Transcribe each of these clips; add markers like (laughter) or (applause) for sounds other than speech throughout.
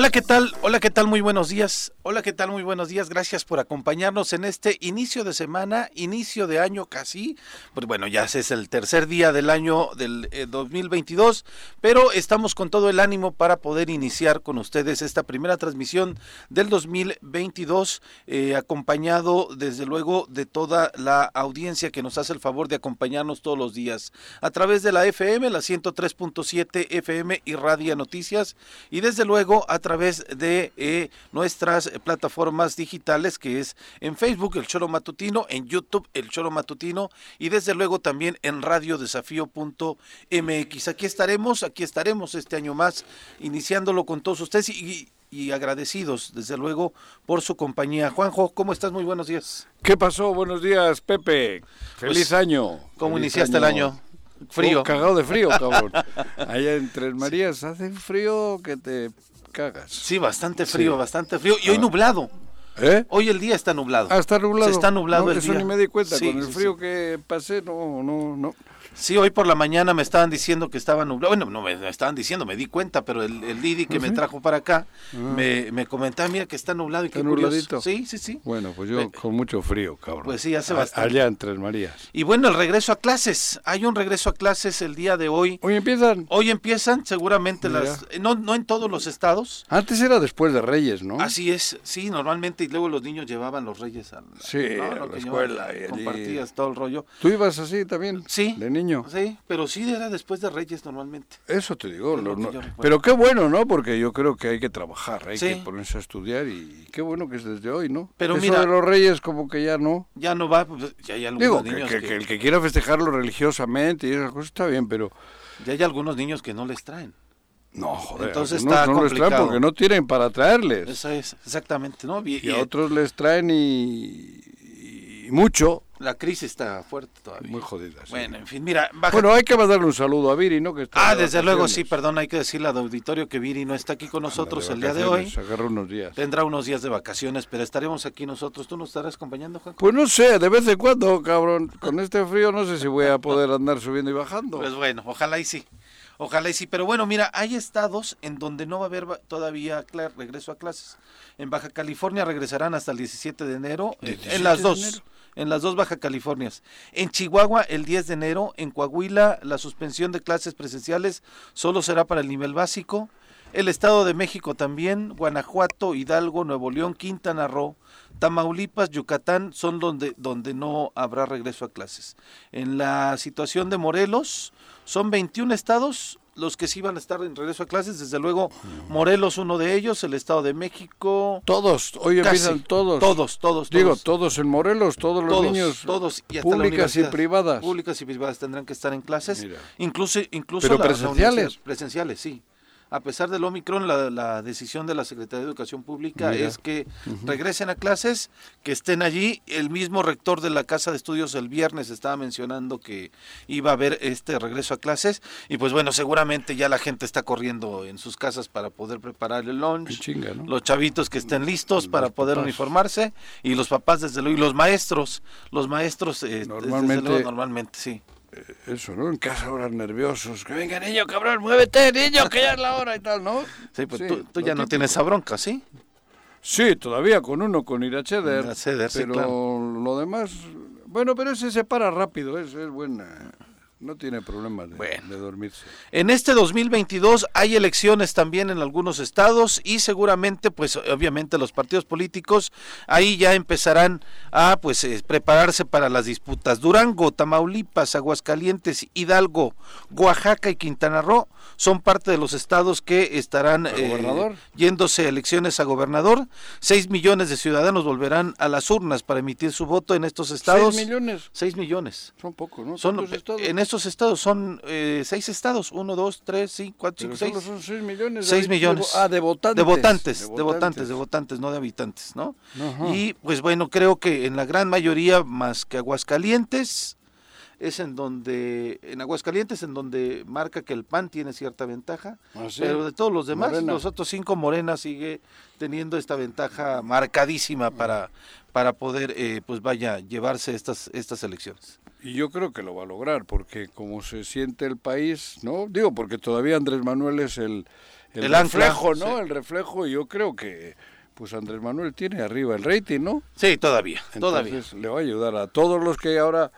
Hola, ¿qué tal? Hola, ¿qué tal? Muy buenos días. Hola, ¿qué tal? Muy buenos días. Gracias por acompañarnos en este inicio de semana, inicio de año casi. Pues bueno, ya es el tercer día del año del 2022, eh, pero estamos con todo el ánimo para poder iniciar con ustedes esta primera transmisión del 2022, eh, acompañado desde luego de toda la audiencia que nos hace el favor de acompañarnos todos los días a través de la FM, la 103.7 FM y Radio Noticias, y desde luego a través de eh, nuestras plataformas digitales que es en Facebook el Choro Matutino, en YouTube el Choro Matutino y desde luego también en radiodesafío.mx. Aquí estaremos, aquí estaremos este año más iniciándolo con todos ustedes y, y agradecidos, desde luego, por su compañía. Juanjo, ¿cómo estás? Muy buenos días. ¿Qué pasó? Buenos días, Pepe. Feliz pues, año. ¿Cómo iniciaste el año? Frío. Oh, cagado de frío, cabrón. (laughs) Allá en Tres Marías hace frío que te cagas. Sí, bastante frío, bastante frío. Y hoy ah. nublado. ¿Eh? Hoy el día está nublado. Ah, está nublado. Se está nublado el eso día. ni me di cuenta. Con el frío que pasé, no, no, no. Sí, hoy por la mañana me estaban diciendo que estaba nublado. Bueno, no me estaban diciendo, me di cuenta, pero el, el Didi que ¿Ah, me trajo para acá ah. me, me comentaba, mira que está nublado y ¿Está qué nubladito? Sí, sí, sí. Bueno, pues yo con mucho frío, cabrón. Pues sí, hace bastante. Allá en Tres Marías. Y bueno, el regreso a clases. Hay un regreso a clases el día de hoy. Hoy empiezan. Hoy empiezan, seguramente las... No, no en todos los estados. Antes era después de Reyes, ¿no? Así es, sí, normalmente. Y luego los niños llevaban los Reyes a la, sí, a la escuela. y compartías todo el rollo. ¿Tú ibas así también? Sí. De niño. Sí, pero sí era después de Reyes normalmente. Eso te digo, pero qué bueno, ¿no? Porque yo creo que hay que trabajar, hay que ponerse a estudiar y qué bueno que es desde hoy, ¿no? Pero Eso mira, de los Reyes como que ya no. Ya no va, pues, ya hay algunos niños que, que, el que quiera festejarlo religiosamente y esa cosa está bien, pero ya hay algunos niños que no les traen. No, joder. Entonces está no complicado. Les traen porque no tienen para traerles. Eso es, exactamente, ¿no? Y, y a otros les traen y, y mucho la crisis está fuerte todavía. Muy jodida. Sí. Bueno, en fin, mira. Baja... Bueno, hay que mandarle un saludo a Viri, ¿no? Que está ah, desde luego, sí, perdón, hay que decirle al auditorio que Viri no está aquí con nosotros el día de hoy. Agarra unos días. Tendrá unos días de vacaciones, pero estaremos aquí nosotros. ¿Tú nos estarás acompañando, Juan? Pues no sé, de vez en cuando, cabrón. Con este frío no sé si voy a poder andar subiendo y bajando. Pues bueno, ojalá y sí. Ojalá y sí, pero bueno, mira, hay estados en donde no va a haber todavía regreso a clases. En Baja California regresarán hasta el 17 de enero, en las dos en las dos Baja Californias. En Chihuahua el 10 de enero, en Coahuila la suspensión de clases presenciales solo será para el nivel básico. El Estado de México también, Guanajuato, Hidalgo, Nuevo León, Quintana Roo, Tamaulipas, Yucatán son donde, donde no habrá regreso a clases. En la situación de Morelos, son 21 estados los que sí van a estar en regreso a clases, desde luego Morelos uno de ellos, el Estado de México. Todos, hoy empiezan todos. Todos, todos, Digo, todos en Morelos, todos los niños. Todos, y públicas y privadas. Públicas y privadas tendrán que estar en clases. Incluso, incluso Pero presenciales. Presenciales, sí a pesar del Omicron, la, decisión de la Secretaría de Educación Pública es que regresen a clases, que estén allí. El mismo rector de la Casa de Estudios el viernes estaba mencionando que iba a haber este regreso a clases. Y pues bueno, seguramente ya la gente está corriendo en sus casas para poder preparar el lunch. Los chavitos que estén listos para poder uniformarse. Y los papás, desde luego, y los maestros. Los maestros, eh, normalmente, normalmente, sí. Eh, eso, ¿no? En casa ahora nerviosos. Que venga, niño, cabrón, muévete, niño, que ya es la hora y tal, ¿no? Sí, pues tú, ya no tienes esa bronca, ¿sí? Sí, todavía con uno, con Iracheder. Iracheder, pero sí, claro. lo demás... Bueno, pero ese se para rápido, es, es buena... No tiene problema de, de, dormirse. En este 2022 hay elecciones también en algunos estados y seguramente, pues obviamente los partidos políticos ahí ya empezarán a pues eh, prepararse para las disputas. Durango, Tamaulipas, Aguascalientes, Hidalgo, Oaxaca y Quintana Roo son parte de los estados que estarán eh, yéndose a elecciones a gobernador. Seis millones de ciudadanos volverán a las urnas para emitir su voto en estos estados. Seis millones. Seis millones. Son pocos, ¿no? Son, en estos estados son eh, seis estados, uno, dos, tres, cinco, cuatro, cinco, seis. son seis millones. Seis millones. ah, de votantes. De votantes, de votantes, de votantes, no de habitantes, ¿no? Y pues bueno, creo que en la gran mayoría, más que Aguascalientes, es en donde, en Aguascalientes, en donde marca que el PAN tiene cierta ventaja, ¿Ah, sí? pero de todos los demás, los otros cinco Morena sigue teniendo esta ventaja marcadísima para, para poder, eh, pues vaya, llevarse estas, estas elecciones. Y yo creo que lo va a lograr, porque como se siente el país, ¿no? Digo, porque todavía Andrés Manuel es el, el, reflejo, ¿no? El reflejo, yo creo que pues Andrés Manuel tiene arriba el rating, ¿no? Sí, todavía, todavía. Le va a ayudar a todos los que ahora,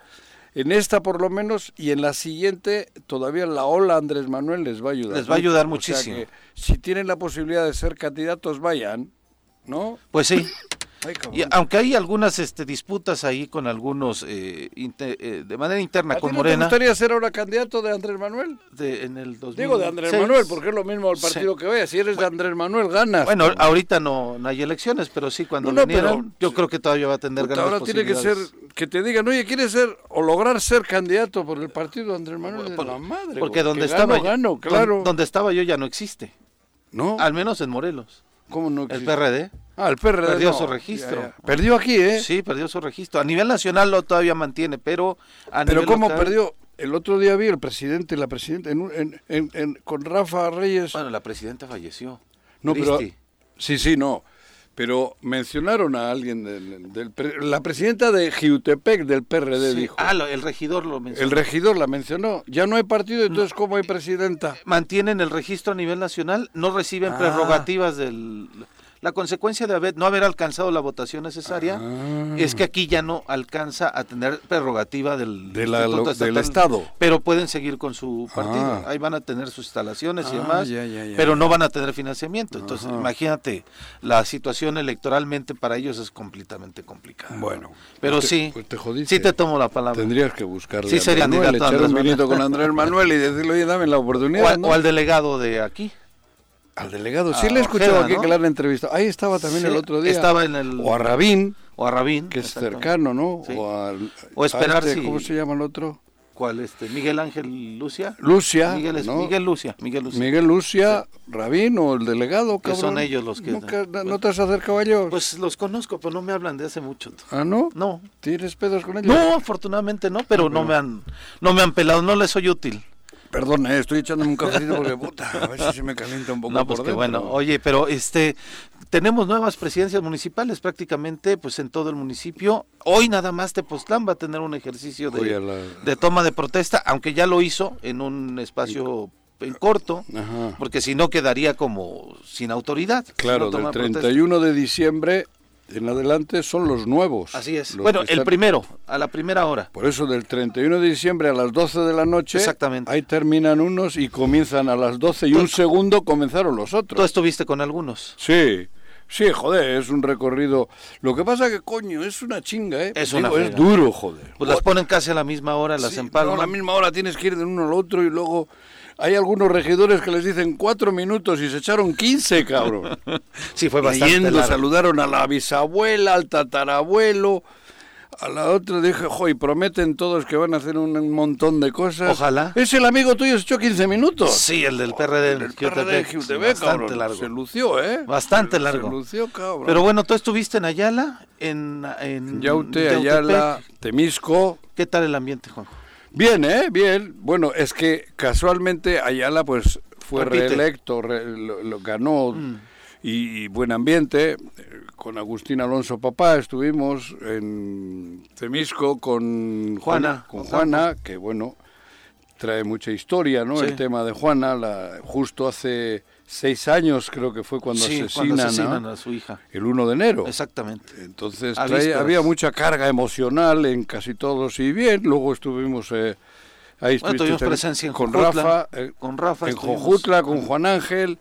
en esta por lo menos, y en la siguiente, todavía la ola Andrés Manuel les va a ayudar. Les va a ayudar muchísimo. si tienen la posibilidad de ser candidatos, vayan, ¿no? Pues sí, y aunque hay algunas este, disputas ahí con algunos eh, eh, de manera interna con Morena. ¿Te gustaría ser ahora candidato de Andrés Manuel? De, en el Digo de Andrés Manuel, porque es lo mismo el partido que vaya. Si eres de Andrés Manuel, ganas. Bueno, ahorita no, hay elecciones, pero sí cuando no, vinieron, yo creo que todavía va a tener ganas. Ahora tiene que ser, que te digan, oye, ¿quieres ser o lograr ser candidato por el partido de Andrés Manuel? Por, la madre. Porque donde estaba, yo, claro. donde estaba yo ya no existe. ¿No? Al menos en Morelos. ¿Cómo no existe? El PRD. Ah, el PRD. Perdió su registro. Perdió aquí, ¿eh? Sí, perdió su registro. A nivel nacional lo todavía mantiene, pero a Pero ¿cómo perdió? El otro día vi el presidente, la presidenta, en, en, con Rafa Reyes. Bueno, la presidenta falleció. No, pero. Sí, sí, no. Pero mencionaron a alguien del, la presidenta de Jiutepec del PRD dijo. Ah, el regidor lo mencionó. El regidor la mencionó. Ya no hay partido, entonces ¿cómo hay presidenta? Mantienen el registro a nivel nacional, no reciben ah. prerrogativas del la consecuencia de haber, no haber alcanzado la votación necesaria ah. es que aquí ya no alcanza a tener prerrogativa del, del Estado. Pero pueden seguir con su partido. Ah. Ahí van a tener sus instalaciones y ah, demás, pero no van a tener financiamiento. Entonces, imagínate, la situación electoralmente para ellos es completamente complicada. Bueno, pero pues sí, pues te sí te tomo la palabra. Tendrías que buscarle sí, sería Manuel, echar un con Andrés Manuel y decirle, oye, dame la oportunidad. o al delegado de aquí. Al delegado, sí le he escuchado aquí que le han entrevistado. Ahí estaba también el otro día. Estaba en el... O a Rabín. O a Rabín. Que es cercano, ¿no? O, esperar este, ¿Cómo se llama el otro? ¿Cuál? Este, Miguel Ángel Lucia. Lucia. Miguel, Lucia. Miguel Lucia. Miguel Lucia, Rabín o el delegado, Que son ellos los que... ¿No te has acercado a ellos? Pues los conozco, pero no me hablan de hace mucho. ¿Ah, no? No. ¿Tienes pedos con ellos? No, afortunadamente no, pero no, me han no me han pelado, no les soy útil. Perdón, eh, estoy echándome un cafecito porque puta, a ver si se me calienta un poco no, pues bueno, oye, pero este tenemos nuevas presidencias municipales prácticamente pues en todo el municipio. Hoy nada más Tepoztlán va a tener un ejercicio de, toma de protesta, aunque ya lo hizo en un espacio en corto, porque si no quedaría como sin autoridad. Claro, del 31 de diciembre en adelante son los nuevos. Así es. Bueno, el primero, a la primera hora. Por eso del 31 de diciembre a las 12 de la noche, Exactamente. ahí terminan unos y comienzan a las 12 y un segundo comenzaron los otros. ¿Tú estuviste con algunos? Sí. Sí, joder, es un recorrido. Lo que pasa que, coño, es una chinga, ¿eh? Es, es duro, joder. Pues las ponen casi a la misma hora, las sí, empalman. a la misma hora tienes que ir de uno al otro y luego hay algunos regidores que les dicen cuatro minutos y se echaron quince, cabrón. (laughs) sí, fue bastante Yendo, saludaron a la bisabuela, al tatarabuelo, a la otra dije, jo, y prometen todos que van a hacer un, montón de cosas. Ojalá. Es el amigo tuyo, se echó 15 minutos. Sí, el del PRD. El, PRD bastante largo. Se lució, ¿eh? Bastante largo. Se lució, cabrón. Pero bueno, tú estuviste en Ayala, en... en Yaute, Ayala, Temisco. ¿Qué tal el ambiente, Juan? Bien, ¿eh? Bien. Bueno, es que casualmente Ayala pues fue reelecto, lo, ganó mm. y, buen ambiente. Con Agustín Alonso Papá estuvimos en Temisco con Juana, con Juana, que bueno, trae mucha historia, ¿no? El tema de Juana, la, justo hace seis años creo que fue cuando, asesinan, a su hija. El 1 de enero. Exactamente. Entonces había mucha carga emocional en casi todos y bien. Luego estuvimos... Eh, ahí bueno, tuvimos presencia en con Rafa, eh, con Rafa en Jojutla, con Juan Ángel,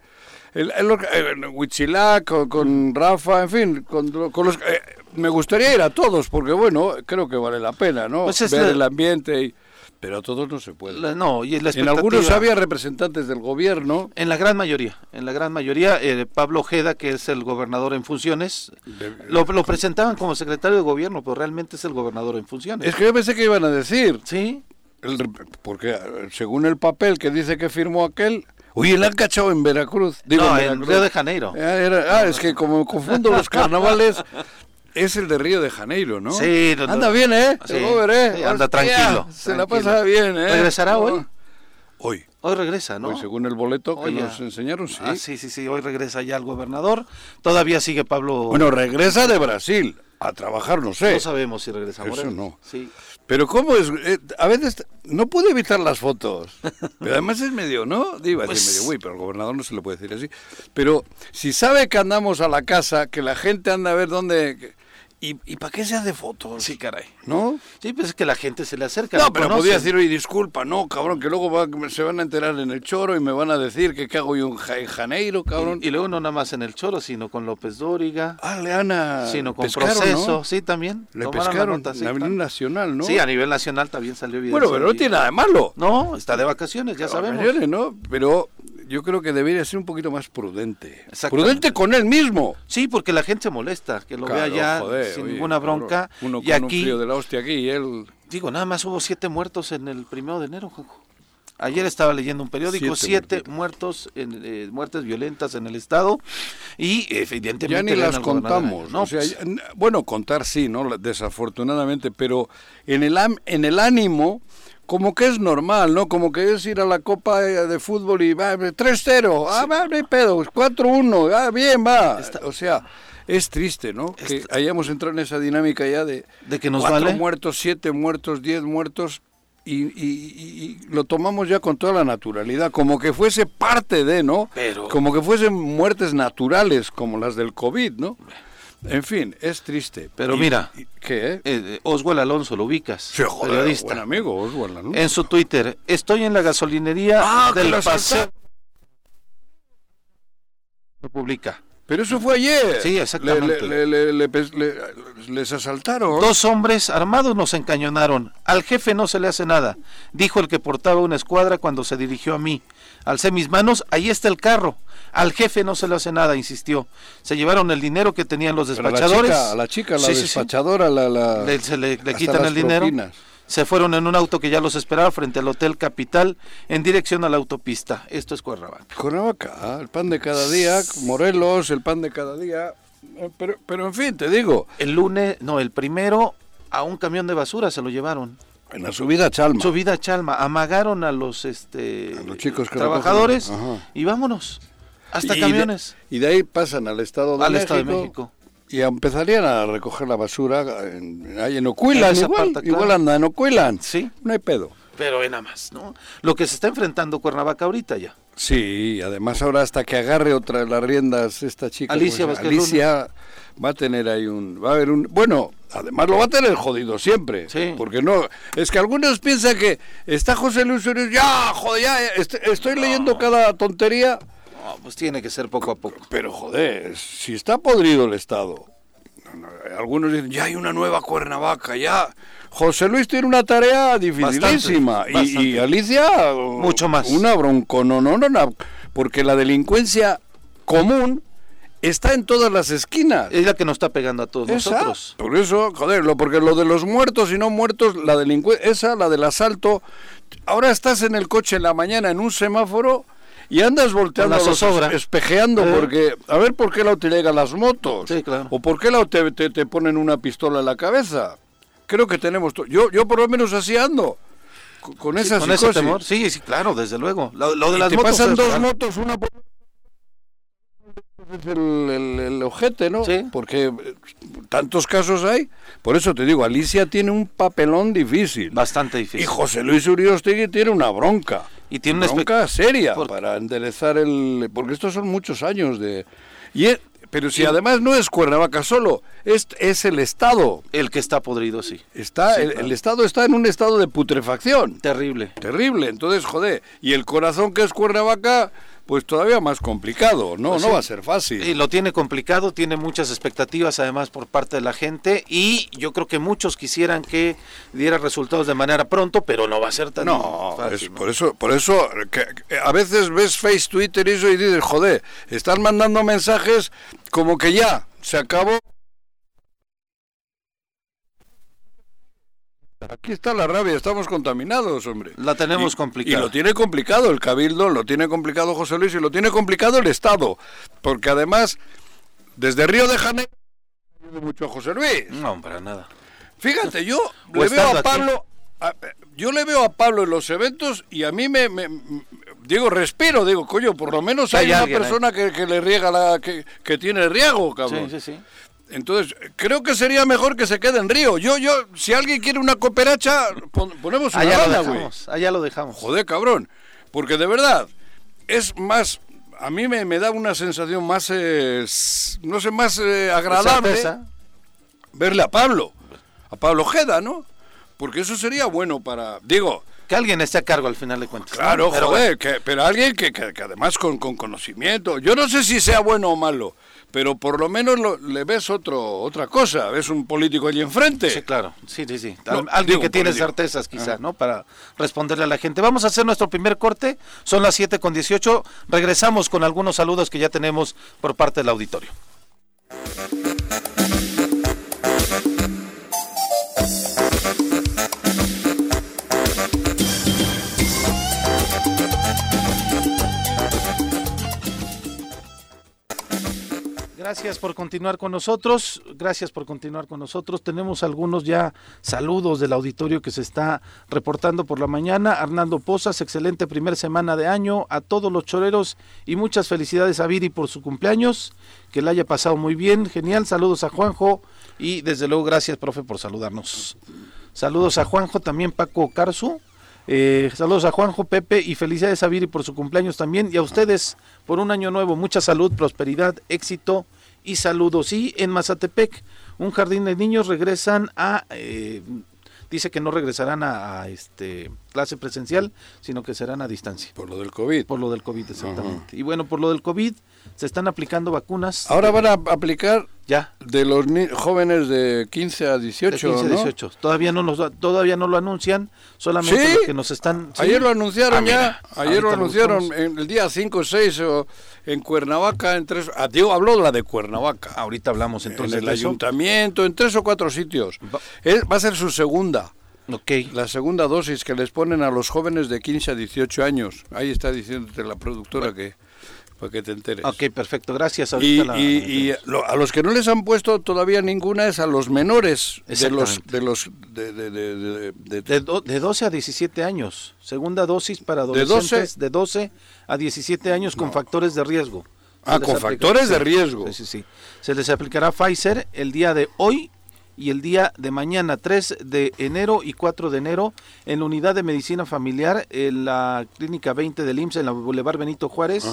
el, el, en Huichilac, con, Rafa, en fin, con, los... Eh, me gustaría ir a todos porque, bueno, creo que vale la pena, ¿no? Pues Ver el ambiente y pero a todos no se puede. no, y En algunos había representantes del gobierno. En la gran mayoría, en la gran mayoría, eh, Pablo Ojeda, que es el gobernador en funciones, lo, presentaban como secretario de gobierno, pero realmente es el gobernador en funciones. Es que yo pensé que iban a decir. Sí. porque según el papel que dice que firmó aquel, Uy, el han cachado en Veracruz. Digo, no, en, Río de Janeiro. ah, es que como confundo los carnavales, (laughs) es el de Río de Janeiro, ¿no? Sí, anda bien, ¿eh? Sí, sí anda tranquilo. Se la pasa bien, ¿eh? ¿Regresará hoy? Hoy. Hoy regresa, ¿no? Hoy, según el boleto que nos enseñaron, ah, sí. sí, sí, sí, hoy regresa ya el gobernador. Todavía sigue Pablo. Bueno, regresa de Brasil. a trabajar, no sé. No sabemos si regresa Eso no. Sí. Pero cómo es, Eh, a veces no puedo evitar las fotos. Pero además es medio, ¿no? Digo, Pues- medio, uy, pero al gobernador no se le puede decir así. Pero si sabe que andamos a la casa, que la gente anda a ver dónde ¿Y, y para qué se hace fotos? Sí, caray. ¿No? Sí, pues es que la gente se le acerca. No, pero podía decir, oye, disculpa, no, cabrón, que luego va- se van a enterar en el choro y me van a decir que qué hago yo en Ja- en Janeiro, cabrón. Y, y luego no nada más en el Choro, sino con López Dóriga, ah, Leana. sino con pescaron, Proceso, ¿no? sí, también. Le pescaron a nivel nacional, ¿no? Sí, a nivel nacional también salió evidencia. bueno, pero no tiene nada de malo. No, está de vacaciones, ya sabemos. Vacaciones, ¿no? Pero yo creo que debería ser un poquito más prudente. Prudente con él mismo. Sí, porque la gente se molesta, que lo Claro, vea ya joder, sin oye, ninguna bronca. Uno y con un aquí, frío de la hostia aquí y él... digo, nada más hubo siete muertos en el primero de enero, Juanjo. Ayer estaba leyendo un periódico, Siete siete, muertos, en, eh, muertes violentas en el estado y evidentemente Ya ni las contamos. No, o sea, ya- bueno, contar sí, ¿no? Desafortunadamente, pero en el, en el ánimo, como que es normal, ¿no? Como que es ir a la Copa de Fútbol y va 3-0, ah, va, no hay pedo, 4-1, ah, bien, va. O sea, es triste, ¿no? Que hayamos entrado en esa dinámica ya de, De que nos cuatro vale. muertos, siete muertos, diez muertos. Y, y- y- y lo tomamos ya con toda la naturalidad, como que fuese parte de, ¿no? Pero- Como que fuesen muertes naturales, como las del COVID, ¿no? En fin, es triste. Pero Y- mira. y- ¿Qué? eh, eh, Oswald Alonso, lo ubicas, Sí, joder, periodista. buen amigo, Oswald, ¿no? En su Twitter, estoy en la gasolinería Ah, del paseo. Lo publica. Pero eso fue ayer. Sí, exactamente. Le- le- le- le- le- le- les asaltaron. Dos hombres armados nos encañonaron. Al jefe no se le hace nada, dijo el que portaba una escuadra cuando se dirigió a mí. Alcé mis manos, ahí está el carro. Al jefe no se le hace nada, insistió. Se llevaron el dinero que tenían los Pero a la despachadores. chica, a la, chica, la Sí, sí, sí. despachadora, la, la- Le, se le, quitan el dinero. propinas. Se fueron en un auto que ya los esperaba frente al Hotel Capital en dirección a la autopista. Esto es Cuernavaca. Cuernavaca, ah, el pan de cada día, Morelos, el pan de cada día. Eh, Pero, pero en fin, te digo, El lunes, no, el primero, a un camión de basura se lo llevaron. En la subida a Chalma. Subida a Chalma, amagaron a los este A los chicos que trabajadores y vámonos. Hasta Y de- camiones y de ahí pasan al Estado de al México. Estado de México. Y empezarían a recoger la basura en, ahí en Ocuilan, En igual, parte, igual andan en Ocuilan. Sí, No hay pedo. pero ve nada más, ¿no? Lo que se está enfrentando Cuernavaca ahorita ya. Sí, además ahora hasta que agarre otra de las riendas esta chica. Alicia pues, Alicia va a tener ahí un, va a haber un, bueno, además lo va a tener jodido siempre. Sí. Porque no, es que algunos piensan que está José Luis Uribe, ya, joder, ya, est- estoy leyendo cada tontería. No, pues tiene que ser poco a poco. Pero joder, si está podrido el Estado. no, no, Algunos dicen, ya hay una nueva Cuernavaca, ya. José Luis tiene una tarea dificilísima. Bastante, y, bastante. y Alicia. Mucho más. Una bronco, no, no, no, no, porque la delincuencia común está en todas las esquinas. Es la que nos está pegando a todos Esa, nosotros. Por eso, joder, lo, porque lo de los muertos y no muertos, la delincuencia, esa, la del asalto, ahora estás en el coche en la mañana en un semáforo y andas volteando, la los- zozobra. espejeando, Eh. porque, a ver por qué la llegan las motos, Sí, claro. o por qué la te, te, te ponen una pistola en la cabeza. Creo que tenemos, yo, yo por lo menos así ando, con, con Sí, esa con ese temor. Sí, sí, claro, desde luego. Lo, lo de Y las te motos pasan dos motos, una por el, el, el ojete, ¿no? Sí. Porque eh, tantos casos hay. Por eso te digo, Alicia tiene un papelón difícil. Bastante Y difícil. José Luis Uriostegui tiene una bronca. Y tiene una bronca seria por- para enderezar el... Porque estos son muchos años de... Y es- pero si además no es Cuernavaca solo, es, es el Estado. El que está podrido, sí. Está, Sí, el, claro. el Estado está en un estado de putrefacción. Terrible. Terrible, entonces, joder, y el corazón que es Cuernavaca, pues todavía más complicado, no, Pues no sí. va a ser fácil. Y lo tiene complicado, tiene muchas expectativas además por parte de la gente y yo creo que muchos quisieran que diera resultados de manera pronto, pero no va a ser tan No, fácil. es ¿no? por eso, por eso que, que a veces ves Face, Twitter y eso y dices, joder, están mandando mensajes como que ya se acabó. Aquí está la rabia, estamos contaminados, hombre. La tenemos Y- complicada. Y lo tiene complicado el Cabildo, lo tiene complicado José Luis y lo tiene complicado el Estado. Porque además, desde Río de Janeiro, mucho a José Luis. No, para nada. Fíjate, yo le veo a. Pablo, a- yo le veo a Pablo en los eventos y a mí me, me- me- digo, respiro, digo, coño, por lo menos hay, Hay una alguien persona que, que le riega la, que, que tiene riego, cabrón. Sí, sí, sí. Entonces, creo que sería mejor que se quede en Río. Yo, yo, si alguien quiere una cooperacha, ponemos una allá lo dejamos, Allá lo dejamos. Joder, cabrón. Porque de verdad, es más, a mí me, me da una sensación más, eh, no sé, más eh, agradable verle a Pablo, a Pablo Jeda, ¿no? Porque eso sería bueno para, digo, que alguien esté a cargo al final de cuentas. Claro, pero, joder, que, pero alguien que, que, además con, con, conocimiento. Yo no sé si sea bueno o malo, pero por lo menos le ves otro otra cosa, ves un político allí enfrente. Sí, claro, sí, sí, sí. Alguien que tiene certezas quizás, ¿no? Para responderle a la gente. Vamos a hacer nuestro primer corte, son las 7 con 18, regresamos con algunos saludos que ya tenemos por parte del auditorio. Gracias por continuar con nosotros, gracias por continuar con nosotros. Tenemos algunos ya saludos del auditorio que se está reportando por la mañana. Arnaldo Pozas, excelente primer semana de año a todos los choreros y muchas felicidades a Viri por su cumpleaños, que le haya pasado muy bien, genial. Saludos a Juanjo y desde luego gracias, profe, por saludarnos. Saludos a Juanjo, también Paco Carzu. Eh, saludos a Juanjo, Pepe y felicidades a Viri por su cumpleaños también y a ustedes por un año nuevo. Mucha salud, prosperidad, éxito y saludos. Y en Mazatepec, un jardín de niños regresan a... Eh, dice que no regresarán a, este clase presencial, sino que serán a distancia. Por lo del COVID. Por lo del COVID, exactamente. Y bueno, por lo del COVID se están aplicando vacunas. Ahora van a aplicar ya de los jóvenes de 15 a 18, de 15 a 18. Todavía no nos todavía no lo anuncian, solamente que nos están Ayer lo anunciaron ah, ya, ayer lo anunciaron en el día 5 o 6 en Cuernavaca en tres ah, Diego habló de la de Cuernavaca. Ahorita hablamos entonces en el ayuntamiento en tres o cuatro sitios. Va, va a ser su segunda. Okay. La segunda dosis que les ponen a los jóvenes de 15 a 18 años. Ahí está diciéndote la productora que para que te enteres. Ok, perfecto, gracias. Y, y, a los que no les han puesto todavía ninguna es a los menores de los de los de, de, de, de, de 12 a 17 años. Segunda dosis para adolescentes de 12, a 17 años con factores de riesgo. ah, con factores de riesgo. Sí, sí, sí. Se les aplicará Pfizer el día de hoy y el día de mañana 3 de enero y 4 de enero en la unidad de medicina familiar en la clínica 20 del IMSS en la Boulevard Benito Juárez.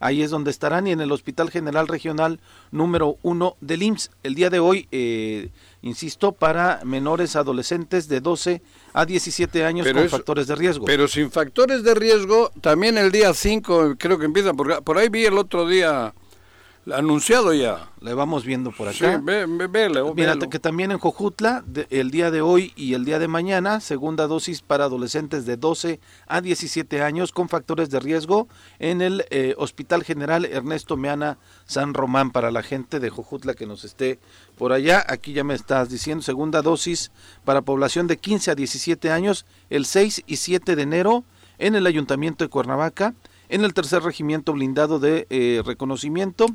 Ahí es donde estarán y en el Hospital General Regional número 1 del IMSS. El día de hoy, eh, insisto, para menores adolescentes de 12 a 17 años con factores de riesgo. Pero sin factores de riesgo, también el día 5 creo que empieza, por, por ahí vi el otro día anunciado ya. Le vamos viendo por acá. Sí, ve, Mira, que también en Jojutla, el día de hoy y el día de mañana, segunda dosis para adolescentes de 12 a 17 años con factores de riesgo en el eh, Hospital General Ernesto Meana San Román para la gente de Jojutla que nos esté por allá. Aquí ya me estás diciendo, segunda dosis para población de 15 a 17 años el 6 y 7 de enero en el Ayuntamiento de Cuernavaca en el tercer regimiento blindado de eh, reconocimiento,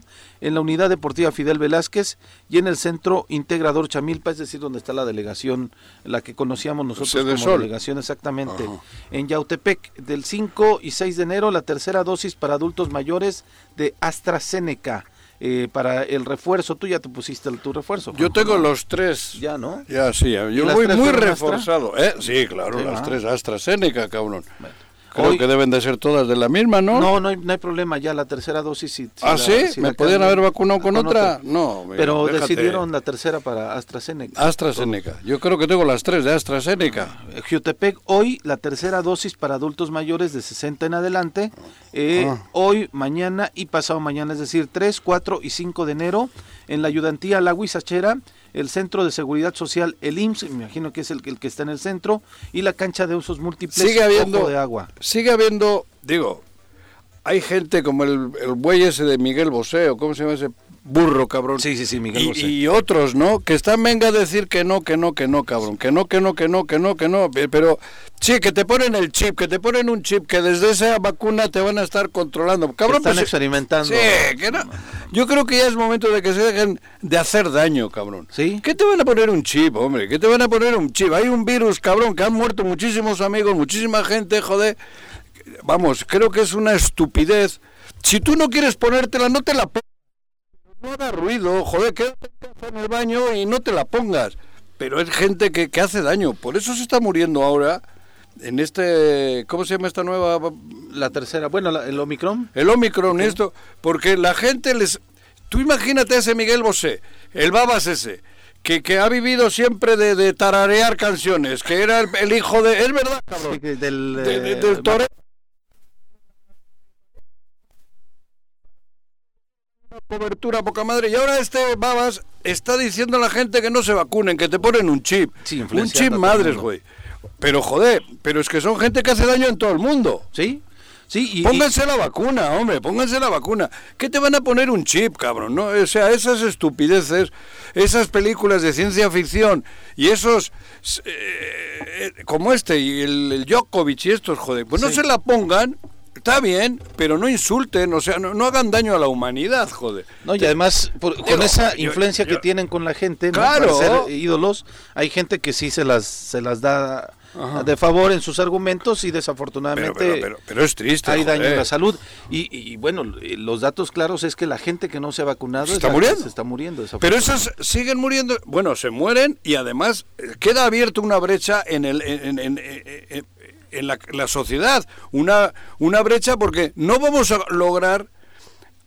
en la unidad deportiva Fidel Velázquez y en el centro integrador Chamilpa, es decir, donde está la delegación, la que conocíamos nosotros como delegación exactamente, en Yautepec, del 5 y 6 de enero, la tercera dosis para adultos mayores de AstraZeneca. Eh, para el refuerzo. Tú ya te pusiste tu refuerzo. Yo tengo los tres. Ya, ¿no? Ya, sí. Yo voy muy reforzado. ¿Eh? Sí, claro, las tres AstraZeneca, cabrón. Creo que deben de ser todas de la misma, ¿no? No, no hay, no hay problema, ya la tercera dosis. Si, ¿Ah, sí? ¿Me podían haber vacunado con, otra? No. Pero decidieron la tercera para AstraZeneca. AstraZeneca. Yo creo que tengo las tres de AstraZeneca. Jutepec, hoy la tercera dosis para adultos mayores de 60 en adelante. Eh, ah. Hoy, mañana y pasado mañana, es decir, 3, 4 y 5 de enero, en la ayudantía La Huizachera el Centro de Seguridad Social, el IMSS, me imagino que es el, el que está en el centro, y la cancha de usos múltiples sigue habiendo, de agua. Sigue habiendo, digo, hay gente como el, el buey ese de Miguel Bosé, o cómo se llama ese burro, cabrón. Sí, sí, sí, Miguel y, y, otros, ¿no? Que están venga a decir que no, que no, que no, cabrón. Que no, que no, que no, que no, que no. Pero sí, que te ponen el chip, que te ponen un chip, que desde esa vacuna te van a estar controlando. Cabrón, están pues, experimentando. Sí, que no. Yo creo que ya es momento de que se dejen de hacer daño, cabrón. ¿Sí? ¿Qué te van a poner un chip, hombre? ¿Qué te van a poner un chip? Hay un virus, cabrón, que han muerto muchísimos amigos, muchísima gente, joder. Vamos, creo que es una estupidez. Si tú no quieres ponértela, no te la pongas no haga ruido, joder, quédate en el baño y no te la pongas. Pero es gente que, que hace daño. Por eso se está muriendo ahora en este, ¿cómo se llama esta nueva? La tercera, bueno, el Omicron. El Omicron, esto, porque la gente les... Tú imagínate a ese Miguel Bosé, el babas ese, que, que ha vivido siempre de, de tararear canciones, que era el, hijo de... Es verdad, cabrón. del, del torero. Cobertura poca madre y ahora este babas está diciendo a la gente que no se vacunen, que te ponen un chip. un chip madres, güey. Pero joder, pero es que son gente que hace daño en todo el mundo. Sí, Sí, y, pónganse la vacuna, hombre, pónganse la vacuna. ¿Qué te van a poner un chip, cabrón? ¿no? O sea, esas estupideces, esas películas de ciencia ficción y esos, eh, eh, como este y el, el, Djokovic y estos, joder, pues no se la pongan Está bien, pero no insulten, o sea, no, hagan daño a la humanidad, joder. No, y además, con esa influencia que tienen con la gente, claro. ser ídolos, hay gente que sí se las, se las da de favor en sus argumentos y desafortunadamente pero, es triste, hay daño en la salud. Y, bueno, los datos claros es que la gente que no se ha vacunado está muriendo. Se está muriendo. Pero esos siguen muriendo, bueno, se mueren y además eh, queda abierta una brecha en el... en, en la, la, sociedad, una, una brecha porque no vamos a lograr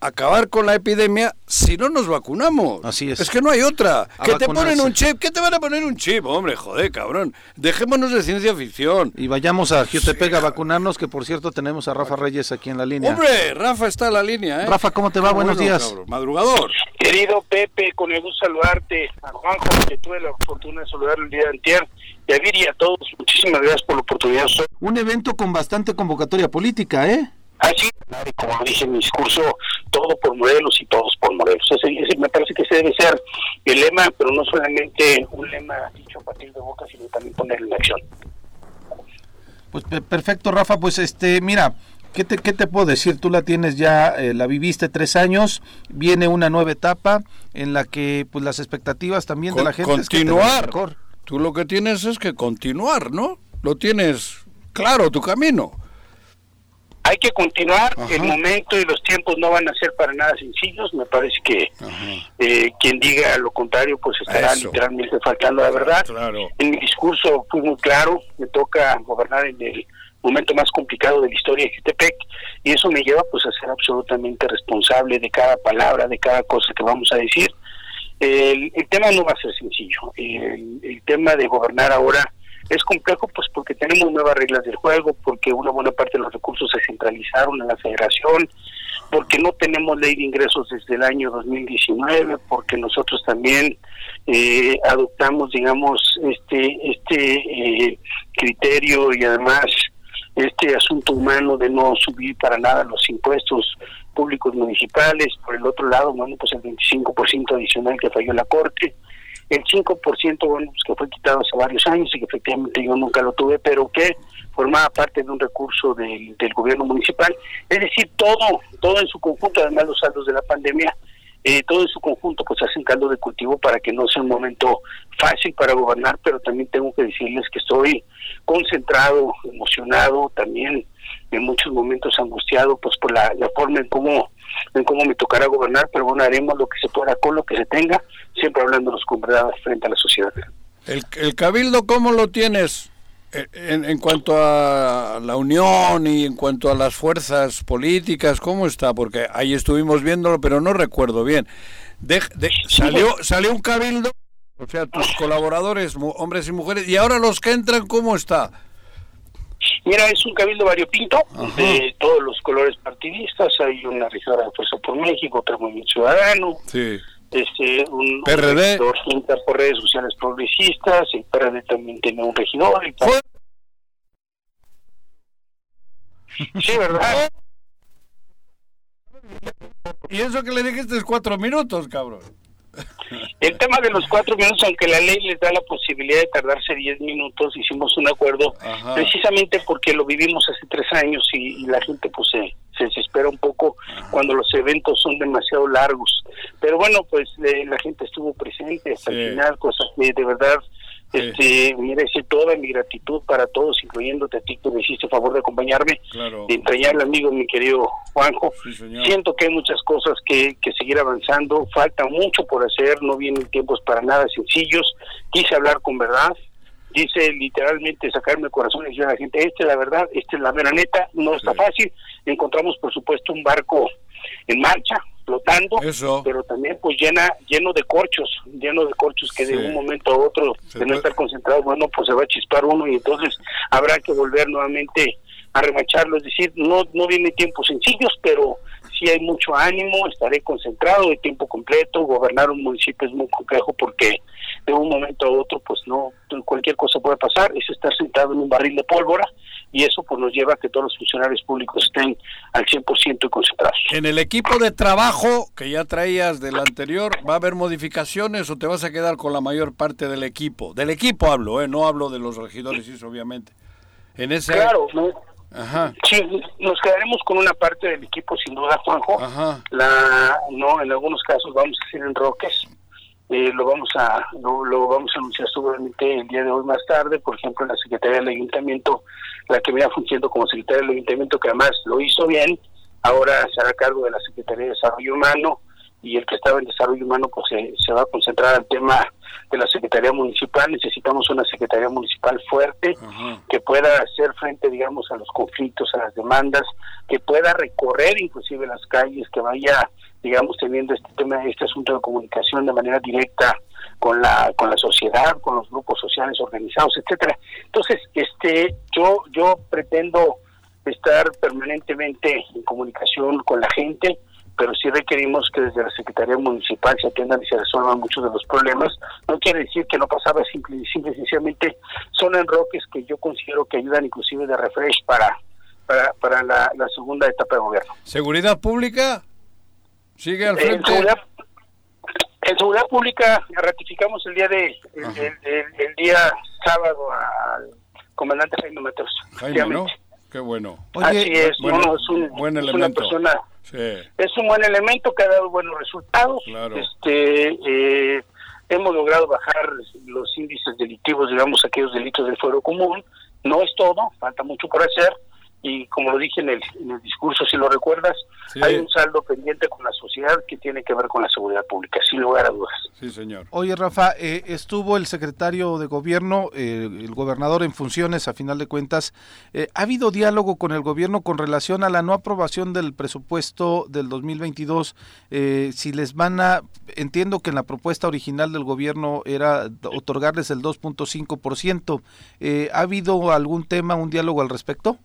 acabar con la epidemia si no nos vacunamos. Así es. Es que no hay otra. que te ponen un chip. ¿Qué te van a poner un chip? Hombre, joder, cabrón. Dejémonos de ciencia ficción. Y vayamos a Jutepec a vacunarnos, que por cierto tenemos a Rafa Reyes aquí en la línea. Hombre, Rafa está en la línea, ¿eh? Rafa, ¿cómo te va? Buenos días. Madrugador. Querido Pepe, con el gusto saludarte. A Juanjo, que tuve la fortuna de saludar el día de antier. Y a Viri y a todos, muchísimas gracias por la oportunidad. Un evento con bastante convocatoria política, ¿eh? Así, como dije en mi discurso, todo por Morelos y todos por Morelos. Ese, me parece que ese debe ser el lema, pero no solamente un lema dicho a partir de boca, sino también ponerlo en acción. Pues perfecto, Rafa. Pues este, mira, ¿Qué te, ¿Qué te puedo decir? Tú la tienes ya, eh, la viviste tres años, viene una nueva etapa en la que pues las expectativas también de la gente continuar. Es que Tú lo que tienes es que continuar, ¿no? Lo tienes claro tu camino hay que continuar, el momento y los tiempos no van a ser para nada sencillos, me parece que eh, quien diga lo contrario pues estará literalmente faltando la verdad. En mi discurso fui muy claro, me toca gobernar en el momento más complicado de la historia de Jutepec y eso me lleva pues a ser absolutamente responsable de cada palabra, de cada cosa que vamos a decir. El, tema no va a ser sencillo, el tema de gobernar ahora es complejo pues porque tenemos nuevas reglas del juego, porque una buena parte de los recursos se centralizaron en la federación, porque no tenemos ley de ingresos desde el año 2019, porque nosotros también eh, adoptamos, digamos, este este eh, criterio y además este asunto humano de no subir para nada los impuestos públicos municipales. Por el otro lado, bueno, pues el 25% adicional que falló la Corte el 5%, bueno, pues que fue quitado hace varios años y que efectivamente yo nunca lo tuve, pero que formaba parte de un recurso del, del gobierno municipal. Es decir, todo, todo en su conjunto, además los saldos de la pandemia, eh, todo en su conjunto pues hacen caldo de cultivo para que no sea un momento fácil para gobernar, pero también tengo que decirles que estoy concentrado, emocionado, también en muchos momentos angustiado pues por la, la forma en cómo en cómo me tocará gobernar, pero bueno, haremos lo que se pueda con lo que se tenga, siempre hablándonos con verdad frente a la sociedad. ¿El, el cabildo cómo lo tienes? Eh, en, en, cuanto a la unión y en cuanto a las fuerzas políticas, ¿cómo está? Porque ahí estuvimos viéndolo, pero no recuerdo bien. De, salió, salió un cabildo, o sea, tus colaboradores, hombres y mujeres, y ahora los que entran, ¿cómo está? Mira, es un cabildo variopinto de todos los colores partidistas. Hay una regidora de Fuerza por México, otro Movimiento Ciudadano. Sí. Este, un, PRD. Un por redes sociales progresistas. El PRD también tiene un regidor. Sí, ¿verdad? (laughs) Y eso que le dijiste es cuatro minutos, cabrón. El tema de los cuatro minutos, aunque la ley les da la posibilidad de tardarse diez minutos, hicimos un acuerdo precisamente porque lo vivimos hace tres años y, la gente pues se, se desespera un poco cuando los eventos son demasiado largos. Pero bueno, pues la gente estuvo presente hasta el final, cosa que de verdad Este, merece toda mi gratitud para todos, incluyéndote a ti que me hiciste favor de acompañarme, claro. de entrañarle amigo, mi querido Juanjo. Siento que hay muchas cosas que, que seguir avanzando, falta mucho por hacer, no vienen tiempos para nada sencillos. Quise hablar con verdad, dice literalmente sacarme el corazón y decir a la gente, esta es la verdad, esta es la mera neta, no está fácil. Encontramos, por supuesto, un barco en marcha, flotando, pero también pues llena lleno de corchos, lleno de corchos que de un momento a otro, de no estar concentrado, bueno, pues se va a chispar uno y entonces habrá que volver nuevamente a remacharlo, es decir, no, no viene tiempos sencillos, pero sí hay mucho ánimo, estaré concentrado de tiempo completo, gobernar un municipio es muy complejo porque de un momento a otro pues no, cualquier cosa puede pasar, es estar sentado en un barril de pólvora y eso pues nos lleva a que todos los funcionarios públicos estén al 100% concentrados. En el equipo de trabajo que ya traías del anterior, ¿va a haber modificaciones o te vas a quedar con la mayor parte del equipo? Del equipo hablo, ¿eh? no hablo de los regidores, sí, obviamente. En ese... Claro, Ajá. Sí, nos quedaremos con una parte del equipo sin duda, Juanjo. La, no, en algunos casos vamos a hacer en Roques. Eh, lo vamos a lo, vamos a anunciar seguramente el día de hoy más tarde, por ejemplo, en la Secretaría del Ayuntamiento, la que venía fungiendo como Secretaria del Ayuntamiento, que además lo hizo bien, ahora se hará cargo de la Secretaría de Desarrollo Humano y el que estaba en Desarrollo Humano pues se va a concentrar al tema de la Secretaría Municipal. Necesitamos una Secretaría Municipal fuerte que pueda hacer frente, digamos, a los conflictos, a las demandas, que pueda recorrer inclusive las calles, que vaya, digamos, teniendo este tema, este asunto de comunicación de manera directa con la con la sociedad, con los grupos sociales organizados, etcétera. Entonces, este, yo yo pretendo estar permanentemente en comunicación con la gente pero sí requerimos que desde la Secretaría Municipal se atiendan y se resuelvan muchos de los problemas. No quiere decir que no pasaba simple, simple sencillamente son enroques que yo considero que ayudan inclusive de refresh para, para, la, segunda etapa de gobierno. ¿Seguridad pública? ¿Sigue al frente? En seguridad, pública ratificamos el día de el, día sábado al comandante Jaime Mateos. Jaime, Qué bueno. Así es, es, un, buen una persona es un buen elemento que ha dado buenos resultados. Este, eh, hemos logrado bajar los índices delictivos, digamos, aquellos delitos del fuero común. No es todo, falta mucho por hacer y como lo dije en el, discurso, si lo recuerdas, hay un saldo pendiente con la sociedad que tiene que ver con la seguridad pública, sin lugar a dudas. Sí, señor. Oye, Rafa, eh, estuvo el secretario de gobierno, eh, el gobernador en funciones, a final de cuentas. Eh, ¿Ha habido diálogo con el gobierno con relación a la no aprobación del presupuesto del 2022? si les van a, entiendo que en la propuesta original del gobierno era otorgarles el 2.5%. ¿Ha habido algún tema, un diálogo al respecto?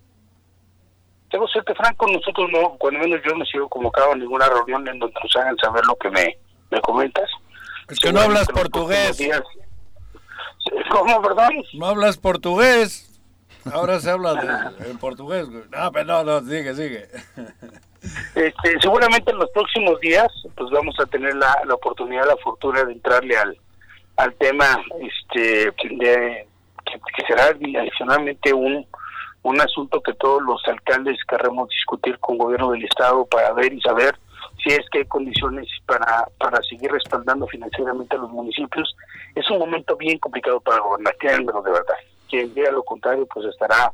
Debo serte franco, nosotros no, cuando menos yo no he sido convocado a ninguna reunión en donde nos hagan saber lo que me, me comentas. Es que no hablas portugués. (laughs) ¿Cómo, perdón? No hablas portugués. Ahora se habla en portugués. No, pero no, no, sigue, sigue. (laughs) Este, seguramente en los próximos días pues vamos a tener la, la oportunidad, la fortuna de entrarle al, al tema este de que, que será adicionalmente un un asunto que todos los alcaldes queremos discutir con el gobierno del estado para ver y saber si es que hay condiciones para, para seguir respaldando financieramente a los municipios. Es un momento bien complicado para gobernar, pero de verdad. Quien diga lo contrario, pues estará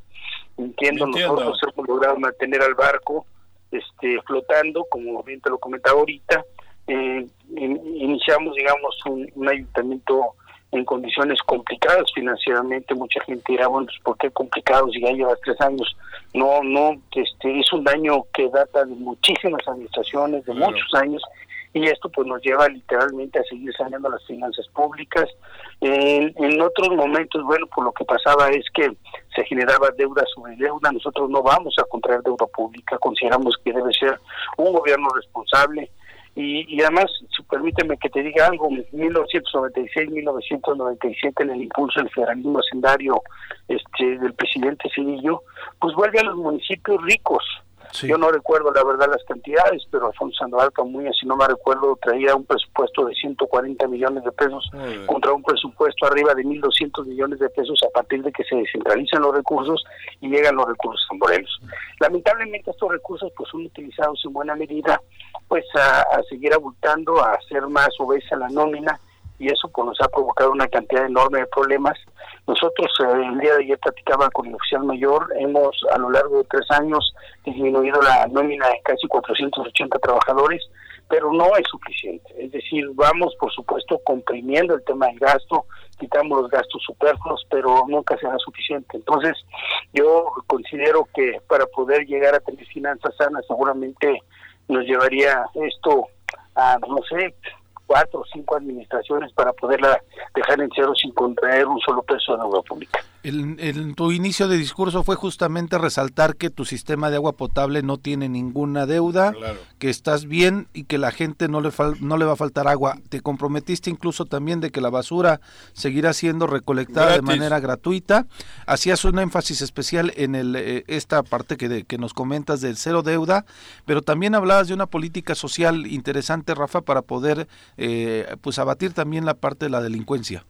mintiendo. Nosotros hemos logrado mantener al barco este flotando, como bien te lo comentaba ahorita. Eh, iniciamos, digamos, un ayuntamiento en condiciones complicadas financieramente. Mucha gente dirá, bueno, pues ¿por qué complicados si ya llevas tres años? No, no, este, es un daño que data de muchísimas administraciones, de muchos años, y esto pues nos lleva literalmente a seguir saneando las finanzas públicas. En, en otros momentos, bueno, pues lo que pasaba es que se generaba deuda sobre deuda. Nosotros no vamos a contraer deuda pública, consideramos que debe ser un gobierno responsable y, y además, permíteme que te diga algo, 1996-1997 en el impulso del federalismo hacendario este, del presidente Cedillo, pues vuelve a los municipios ricos, yo no recuerdo la verdad las cantidades, pero Alfonso Sandoval Camuña, si no me recuerdo, traía un presupuesto de 140 millones de pesos contra un presupuesto arriba de 1.200 millones de pesos a partir de que se descentralizan los recursos y llegan los recursos a Morelos. Lamentablemente estos recursos pues son utilizados en buena medida pues a, seguir abultando, a hacer más obesa la nómina y eso pues nos ha provocado una cantidad enorme de problemas. Nosotros eh, el día de ayer platicaba con el oficial mayor, hemos a lo largo de tres años disminuido la nómina de casi 480 trabajadores, pero no es suficiente. Es decir, vamos por supuesto comprimiendo el tema del gasto, quitamos los gastos superfluos, pero nunca será suficiente. Entonces, yo considero que para poder llegar a tener finanzas sanas, seguramente nos llevaría esto a, no sé, cuatro o cinco administraciones para poderla dejar en cero sin contraer un solo peso de deuda pública. El, tu inicio de discurso fue justamente resaltar que tu sistema de agua potable no tiene ninguna deuda, que estás bien y que la gente no le, no le va a faltar agua. Te comprometiste incluso también de que la basura seguirá siendo recolectada de manera gratuita. Hacías un énfasis especial en el, eh, esta parte que, que nos comentas del cero deuda, pero también hablabas de una política social interesante, Rafa, para poder eh, pues abatir también la parte de la delincuencia.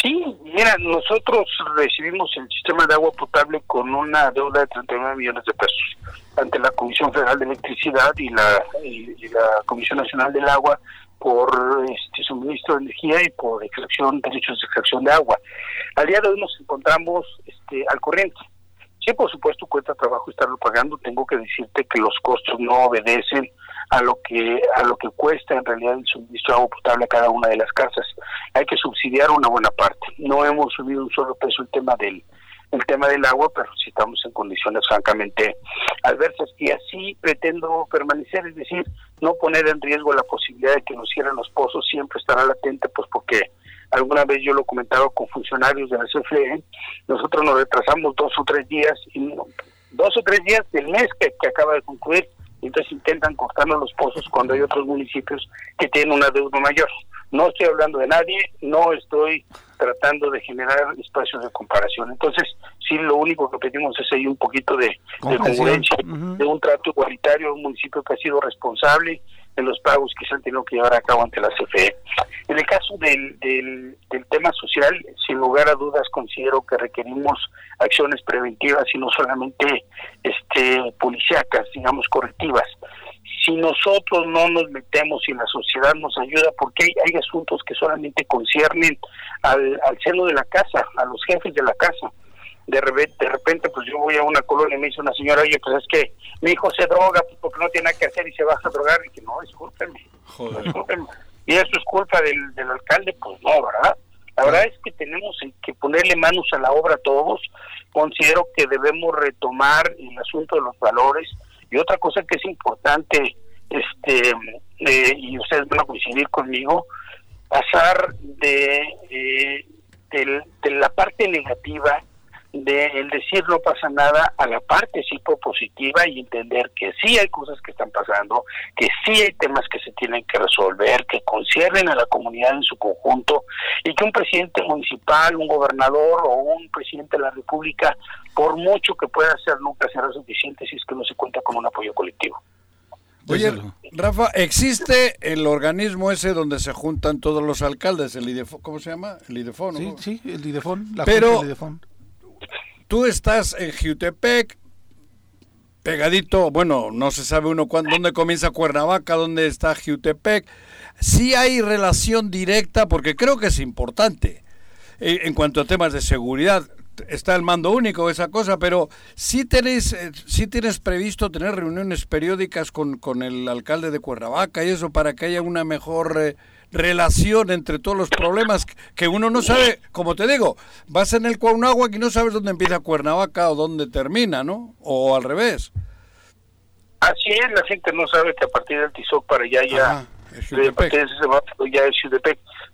Sí, mira, nosotros recibimos el sistema de agua potable con una deuda de 39 millones de pesos ante la Comisión Federal de Electricidad y la, Comisión Nacional del Agua por este suministro de energía y por extracción, derechos de extracción de agua. Al día de hoy nos encontramos este, al corriente. Sí, por supuesto, cuesta trabajo estarlo pagando. Tengo que decirte que los costos no obedecen a lo que a lo que cuesta en realidad el suministro de agua potable a cada una de las casas. Hay que subsidiar una buena parte. No hemos subido un solo peso el tema del el tema del agua, pero sí estamos en condiciones francamente adversas y así pretendo permanecer, es decir, no poner en riesgo la posibilidad de que nos cierren los pozos, siempre estará latente, pues porque alguna vez yo lo he comentado con funcionarios de la CFE, nosotros nos retrasamos dos o tres días, y dos o tres días del mes que acaba de concluir, entonces intentan cortarnos los pozos cuando hay otros municipios que tienen una deuda mayor. No estoy hablando de nadie, no estoy tratando de generar espacios de comparación. Entonces, sí, lo único que pedimos es ahí un poquito de, de congruencia, de un trato igualitario, un municipio que ha sido responsable, de los pagos que se han tenido que llevar a cabo ante la CFE. En el caso del, del, tema social, sin lugar a dudas considero que requerimos acciones preventivas y no solamente este policíacas, digamos, correctivas. Si nosotros no nos metemos y la sociedad nos ayuda, porque hay, hay asuntos que solamente conciernen al, al seno de la casa, a los jefes de la casa de repente, de repente pues yo voy a una colonia y me dice una señora, oye, pues es que mi hijo se droga pues, porque no tiene nada que hacer y se va a drogar. Y que no, discúlpenme, Y eso es culpa del, del alcalde, pues no, ¿verdad? La verdad es que tenemos que ponerle manos a la obra a todos. Considero que debemos retomar el asunto de los valores. Y otra cosa que es importante, este eh, y ustedes van a coincidir conmigo, pasar de, eh, de la parte negativa de el decir no pasa nada a la parte positiva y entender que sí hay cosas que están pasando, que sí hay temas que se tienen que resolver, que conciernen a la comunidad en su conjunto y que un presidente municipal, un gobernador o un presidente de la República, por mucho que pueda hacer, nunca será suficiente si es que no se cuenta con un apoyo colectivo. Oye, Rafa, ¿existe el organismo ese donde se juntan todos los alcaldes, el IDEFON, ¿cómo se llama? El IDEFON, Sí, sí, el IDEFON, la Pero, Tú estás en Jutepec, pegadito, bueno, no se sabe uno cuándo, dónde comienza Cuernavaca, dónde está Jutepec. Sí hay relación directa, porque creo que es importante eh, en cuanto a temas de seguridad. Está el mando único, esa cosa, pero sí, tenéis, eh, sí tienes previsto tener reuniones periódicas con, con el alcalde de Cuernavaca y eso para que haya una mejor... Eh, relación entre todos los problemas que uno no sabe, como te digo, vas en el Cuauhnáhuac y no sabes dónde empieza Cuernavaca o dónde termina, ¿no? O al revés. Así es, la gente no sabe que a partir del Tizoc para allá ya, de, ya es.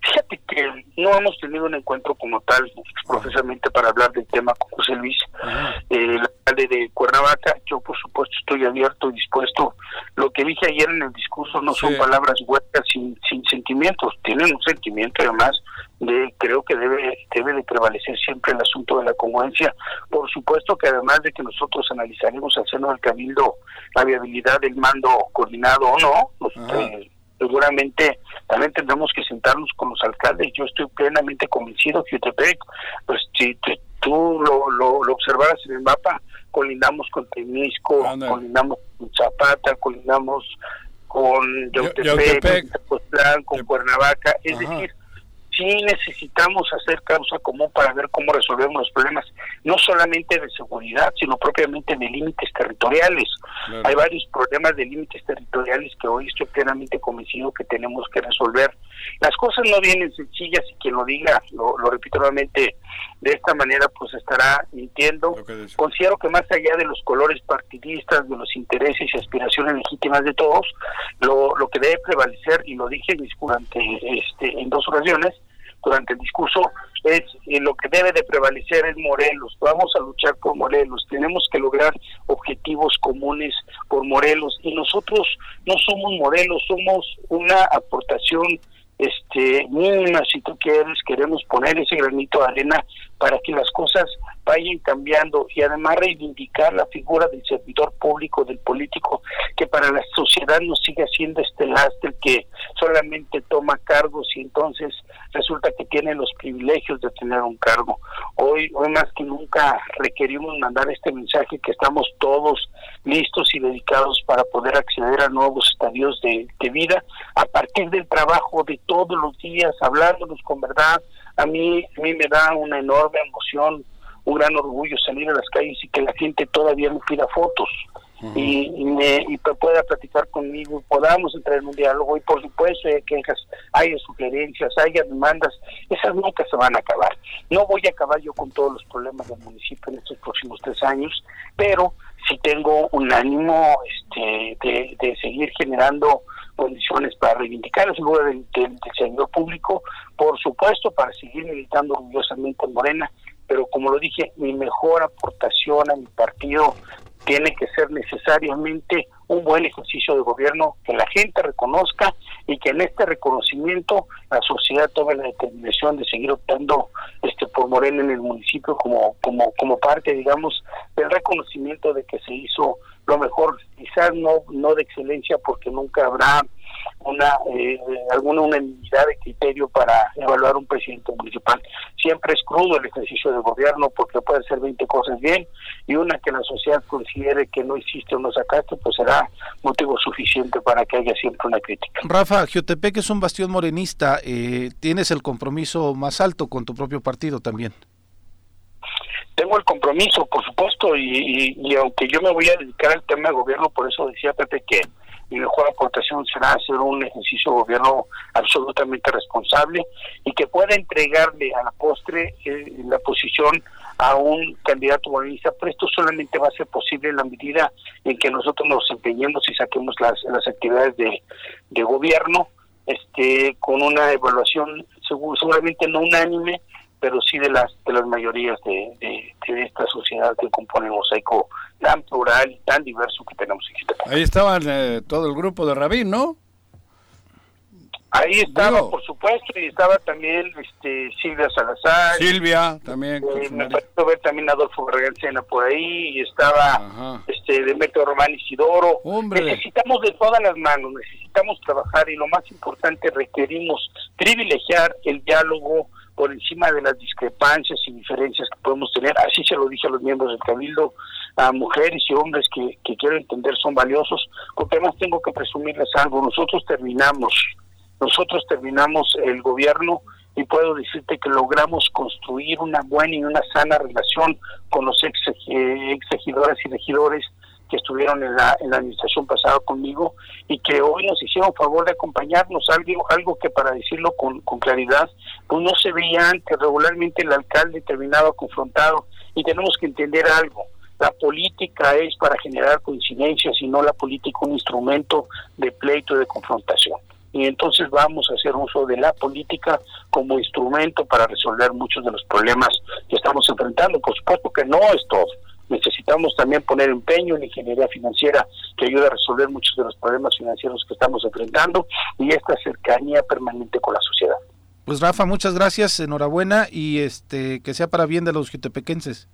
Fíjate que no hemos tenido un encuentro como tal, profesamente para hablar del tema con José Luis, eh, el alcalde de Cuernavaca. Yo, por supuesto, estoy abierto y dispuesto. Lo que dije ayer en el discurso no son palabras huecas sin, sin sentimientos, tienen un sentimiento además de creo que debe debe de prevalecer siempre el asunto de la congruencia. Por supuesto que además de que nosotros analizaremos al seno del cabildo la viabilidad del mando coordinado o no, seguramente también tendremos que sentarnos con los alcaldes. Yo estoy plenamente convencido que Utepec, pues si tú lo, lo, observaras en el mapa, colindamos con Temisco, colindamos con Zapata, colindamos con Yautepec, con, con Cuernavaca, es decir, sí necesitamos hacer causa común para ver cómo resolvemos los problemas, no solamente de seguridad, sino propiamente de límites territoriales. Hay varios problemas de límites territoriales que hoy estoy plenamente convencido que tenemos que resolver. Las cosas no vienen sencillas y quien lo diga, lo, repito nuevamente, de esta manera pues estará mintiendo. Considero que más allá de los colores partidistas, de los intereses y aspiraciones legítimas de todos, lo, lo que debe prevalecer, y lo dije durante este, en dos ocasiones, durante el discurso es eh, lo que debe de prevalecer es Morelos. Vamos a luchar por Morelos. Tenemos que lograr objetivos comunes por Morelos y nosotros no somos Morelos, somos una aportación este si tú quieres queremos poner ese granito de arena para que las cosas vayan cambiando y además reivindicar la figura del servidor público, del político, que para la sociedad no siga siendo este lastre que solamente toma cargos y entonces resulta que tiene los privilegios de tener un cargo. Hoy, hoy más que nunca requerimos mandar este mensaje que estamos todos listos y dedicados para poder acceder a nuevos estadios de, de vida a partir del trabajo de todos los días, hablándonos con verdad. A mí, a mí me da una enorme emoción un gran orgullo salir a las calles y que la gente todavía me pida fotos y, me, y pueda platicar conmigo y podamos entrar en un diálogo y por supuesto hay quejas, hay sugerencias, hay demandas, esas nunca se van a acabar. No voy a acabar yo con todos los problemas del municipio en estos próximos tres años, pero sí tengo un ánimo este, de, seguir generando condiciones para reivindicar la figura del, del, servidor público, por supuesto para seguir militando orgullosamente en Morena pero como lo dije, mi mejor aportación a mi partido tiene que ser necesariamente un buen ejercicio de gobierno que la gente reconozca y que en este reconocimiento la sociedad tome la determinación de seguir optando este por Morena en el municipio como como como parte digamos del reconocimiento de que se hizo lo mejor quizás no no de excelencia porque nunca habrá una eh, alguna unanimidad de criterio para evaluar un presidente municipal. Siempre es crudo el ejercicio de gobierno porque puede hacer 20 cosas bien y una que la sociedad considere que no existe o no sacaste, pues será motivo suficiente para que haya siempre una crítica. Rafa, Giotepec es un bastión morenista, eh, tienes el compromiso más alto con tu propio partido también tengo el compromiso, por supuesto, y, y, aunque yo me voy a dedicar al tema de gobierno, por eso decía Pepe que mi mejor aportación será hacer un ejercicio de gobierno absolutamente responsable y que pueda entregarle a la postre eh, la posición a un candidato morenista, pero esto solamente va a ser posible en la medida en que nosotros nos empeñemos y saquemos las, las actividades de, de gobierno este con una evaluación seguramente no unánime, pero sí de las de las mayorías de, de, esta sociedad que compone el mosaico tan plural y tan diverso que tenemos en Ahí estaban eh, todo el grupo de Rabín, ¿no? Ahí estaba, por supuesto, y estaba también este, Silvia Salazar. Silvia, también. Eh, me pareció ver también Adolfo García por ahí, y estaba este, Demetrio Román Isidoro. Necesitamos de todas las manos, necesitamos trabajar, y lo más importante, requerimos privilegiar el diálogo, por encima de las discrepancias y diferencias que podemos tener. Así se lo dije a los miembros del Cabildo, a mujeres y hombres que, que quiero entender son valiosos, porque además tengo que presumirles algo. Nosotros terminamos, nosotros terminamos el gobierno y puedo decirte que logramos construir una buena y una sana relación con los ex, eh, y regidores que estuvieron en la, administración pasada conmigo y que hoy nos hicieron favor de acompañarnos, algo, algo que para decirlo con, con claridad, pues no se veía antes, regularmente el alcalde terminaba confrontado y tenemos que entender algo, la política es para generar coincidencias y no la política un instrumento de pleito y de confrontación. Y entonces vamos a hacer uso de la política como instrumento para resolver muchos de los problemas que estamos enfrentando. Por supuesto que no es todo necesitamos también poner empeño en ingeniería financiera que ayude a resolver muchos de los problemas financieros que estamos enfrentando y esta cercanía permanente con la sociedad. Pues Rafa, muchas gracias, enhorabuena y este que sea para bien de los jutepequenses.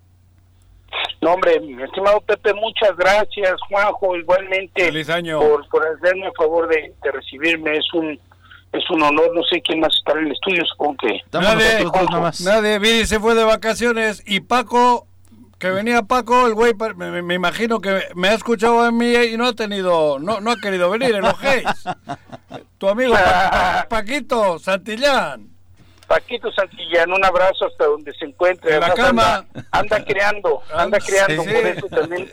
No, hombre, mi estimado Pepe, muchas gracias, Juanjo, igualmente Feliz año. Por, por hacerme el favor de, recibirme, es un es un honor, no sé quién más está en el estudio, supongo que... Nadie, nadie, se fue de vacaciones y Paco que venía Paco, el güey, me, imagino que me ha escuchado a mí y no ha tenido, no, no ha querido venir, enojéis. (laughs) tu amigo Paquito Santillán. Paquito Santillán, un abrazo hasta donde se encuentre. En la cama. Anda, creando, anda creando, por eso también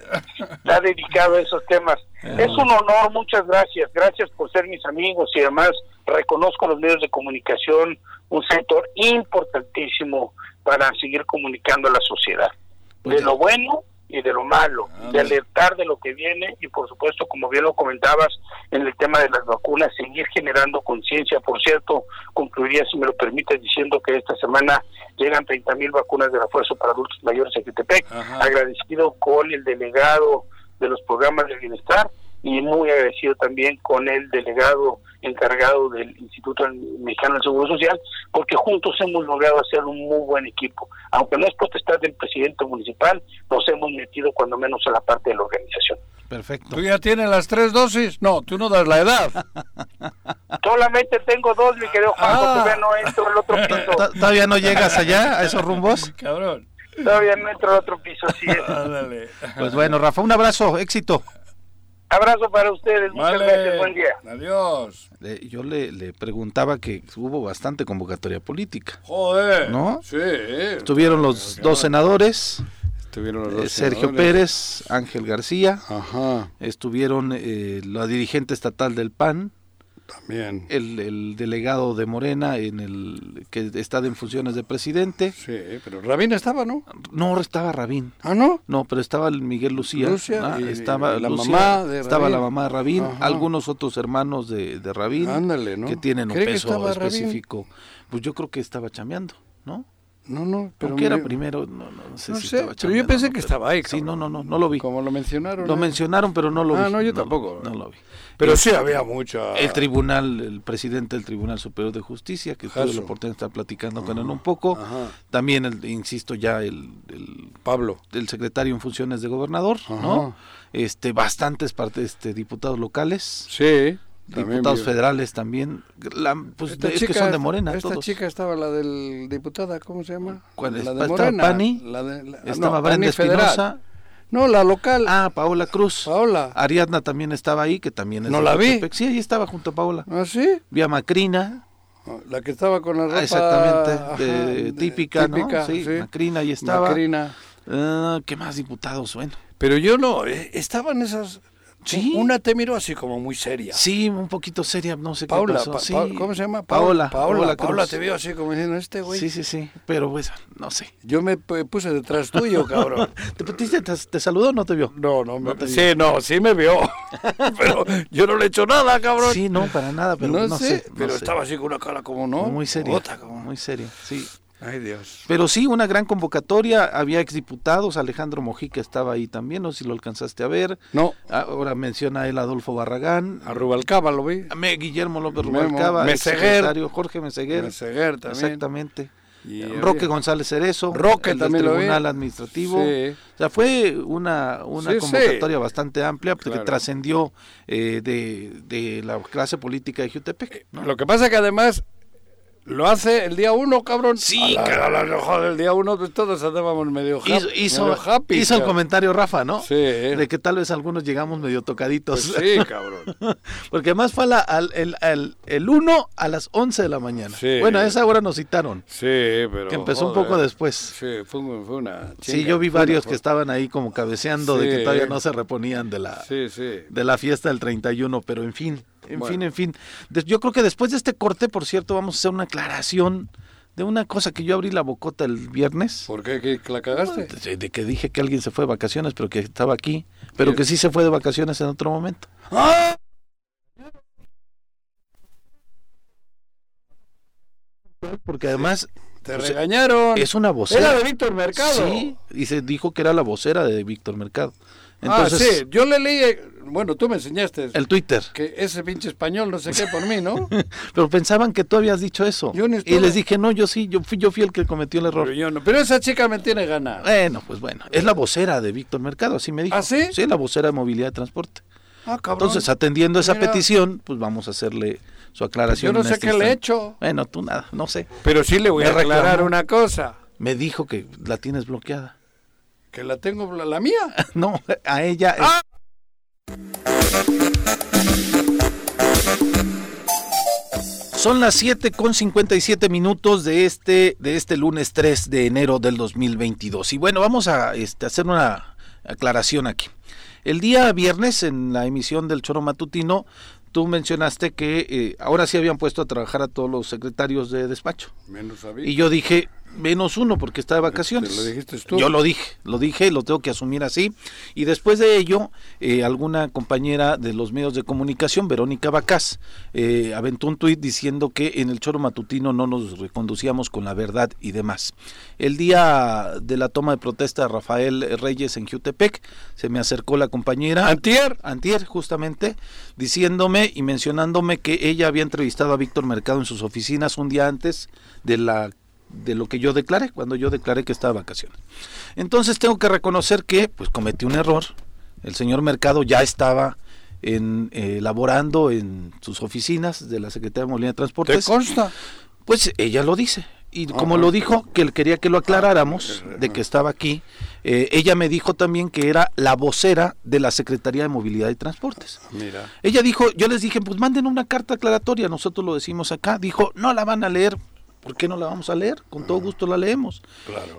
está dedicado a esos temas. Ah. Es un honor, muchas gracias. Gracias por ser mis amigos y además reconozco los medios de comunicación, un sector importantísimo para seguir comunicando a la sociedad. De lo bueno y de lo malo, de alertar de lo que viene y por supuesto, como bien lo comentabas, en el tema de las vacunas, seguir generando conciencia. Por cierto, concluiría, si me lo permites, diciendo que esta semana llegan 30 mil vacunas de refuerzo para adultos mayores en Quitepec. Agradecido con el delegado de los programas de bienestar y muy agradecido también con el delegado encargado del Instituto Mexicano del Seguro Social, porque juntos hemos logrado hacer un muy buen equipo. Aunque no es potestad del presidente municipal, nos hemos metido cuando menos a la parte de la organización. Perfecto. ¿Tú ya tienes las tres dosis? No, tú no das la edad. (laughs) Solamente tengo dos, mi querido Juan, ah. todavía no entro al otro piso. (laughs) ¿Todavía no llegas allá, a esos rumbos? (laughs) Cabrón. Todavía no entro al otro piso, sí. Pues bueno, Rafa, un abrazo, éxito. Abrazo para ustedes, muchas gracias, buen día. Adiós. yo le, le, preguntaba que hubo bastante convocatoria política. Joder. ¿No? Sí. Estuvieron los dos senadores. Estuvieron los dos eh, Sergio Pérez, Ángel García. Ajá. Estuvieron eh, la dirigente estatal del PAN, también. El, delegado de Morena en el que está en funciones de presidente. Sí, pero Rabín estaba, ¿no? No, estaba Rabín. ¿Ah, no? No, pero estaba el Miguel Lucía. Lucía estaba la mamá de Estaba la mamá de Rabín, algunos otros hermanos de, de Rabín. Ándale, ¿no? Que tienen un peso específico. Pues yo creo que estaba chameando, ¿no? No, no, pero. era primero, no, no, sé si sé, pero yo pensé que estaba ahí. Sí, no, no, no, no lo vi. Como lo mencionaron. Lo mencionaron, pero no lo ah, vi. Ah, no, yo tampoco. No, lo vi. Pero sí había mucha. El tribunal, el presidente del Tribunal Superior de Justicia, que tuve la oportunidad de estar platicando con él un poco. También, el, insisto, ya el, el, Pablo. El secretario en funciones de gobernador, ¿no? Este, bastantes partes, este, diputados locales. Sí diputados federales también. La, pues es que son de Morena. Esta chica estaba la del diputada, ¿cómo se llama? ¿Cuál La de Morena. Pani, la de, estaba Brenda Espinosa. No, la local. Ah, Paola Cruz. Paola. Ariadna también estaba ahí, que también es No la vi. Sí, ahí estaba junto a Paola. ¿Ah, sí? Vi a Macrina. Ah, la que estaba con la ropa... exactamente, típica, típica, ¿no? Sí, Macrina ahí estaba. Macrina. Uh, ¿Qué más diputados? Bueno. Pero yo no, eh, estaban esas Sí. Una te miró así como muy seria. Sí, un poquito seria, no sé Paula, qué pasó. sí. ¿Cómo se llama? Paola. Paola, Paola, te vio así como diciendo, este güey. Sí, sí, sí, pero pues, no sé. Yo me puse detrás tuyo, (laughs) cabrón. ¿Te, te, te, saludó o no te vio? No, no, me, no sí, no, sí me vio. (laughs) pero yo no le he hecho nada, cabrón. Sí, no, para nada, pero no, sé. pero estaba así con una cara como, ¿no? Muy seria. Muy seria, sí. Ay, Dios. Pero sí, una gran convocatoria. Había exdiputados. Alejandro Mojica estaba ahí también. No sé si lo alcanzaste a ver. No. Ahora menciona él Adolfo Barragán. A Rubalcaba lo vi. A Guillermo López Rubalcaba. Meseguer. Jorge Meseguer. Meseguer también. Exactamente. Roque González Cerezo, Roque el también Tribunal Administrativo. O sea, fue una, una convocatoria bastante amplia porque trascendió eh, de, de, la clase política de Jutepec. Lo que pasa que además lo hace el día uno, cabrón. Sí, a el día uno pues todos andábamos medio, hizo, happy. Hizo el comentario Rafa, ¿no? Sí. De que tal vez algunos llegamos medio tocaditos. Pues sí, (laughs) cabrón. Porque además fue al, el, el, el, 1 a las 11 de la mañana. Sí. Bueno, a esa hora nos citaron. Sí, pero... Que empezó un poco después. Sí, fue, fue una... sí, yo vi varios que estaban ahí como cabeceando de que todavía no se reponían de la, sí, sí. de la fiesta del 31, pero en fin. En fin, en fin. Yo creo que después de este corte, por cierto, vamos a hacer una aclaración de una cosa que yo abrí la bocota el viernes. ¿Por qué? ¿Que la cagaste? De, que dije que alguien se fue de vacaciones, pero que estaba aquí, pero que sí se fue de vacaciones en otro momento. ¡Ah! Porque además... Te regañaron. Es una vocera. Era de Víctor Mercado. Sí, y se dijo que era la vocera de Víctor Mercado. Ah, sí, yo le leí bueno, tú me enseñaste. El Twitter. Que ese pinche español, no sé qué, por mí, ¿no? (laughs) pero pensaban que tú habías dicho eso. y les dije, no, yo sí, yo fui, yo fui el que cometió el error. Pero, yo no. pero esa chica me tiene ganas. Bueno, pues bueno. Es la vocera de Víctor Mercado, así me dijo. ¿Ah, sí? Sí, la vocera de movilidad y transporte. Ah, cabrón. Entonces, atendiendo esa petición, pues vamos a hacerle su aclaración. Yo no sé qué le he hecho. Bueno, tú nada, no sé. Pero sí le voy a aclarar una cosa. Me dijo que la tienes bloqueada. Que la tengo, la, mía. (laughs) no, a ella. Ah. Son las 7 con 57 minutos de este, de este lunes 3 de enero del 2022. Y bueno, vamos a este, hacer una aclaración aquí. El día viernes, en la emisión del Choro Matutino, tú mencionaste que eh, ahora sí habían puesto a trabajar a todos los secretarios de despacho. Menos a Y yo dije, menos uno porque está de vacaciones. ¿Lo dijiste tú? Yo lo dije, lo dije, lo tengo que asumir así. Y después de ello, eh, alguna compañera de los medios de comunicación, Verónica Bacás, eh, aventó un tuit diciendo que en el choro matutino no nos reconducíamos con la verdad y demás. El día de la toma de protesta de Rafael Reyes en Jutepec, se me acercó la compañera. Antier. Antier, justamente, diciéndome y mencionándome que ella había entrevistado a Víctor Mercado en sus oficinas un día antes de la de lo que yo declaré, cuando yo declaré que estaba de vacaciones. Entonces tengo que reconocer que pues cometí un error. El señor Mercado ya estaba en, eh, laborando en sus oficinas de la Secretaría de Movilidad de Transportes. ¿Te consta? Pues ella lo dice. Y como lo dijo, que él quería que lo aclaráramos, de que estaba aquí, eh, ella me dijo también que era la vocera de la Secretaría de Movilidad y Transportes. Mira. Ella dijo, yo les dije, pues manden una carta aclaratoria, nosotros lo decimos acá. Dijo, no la van a leer ¿por qué no la vamos a leer? Con todo gusto la leemos.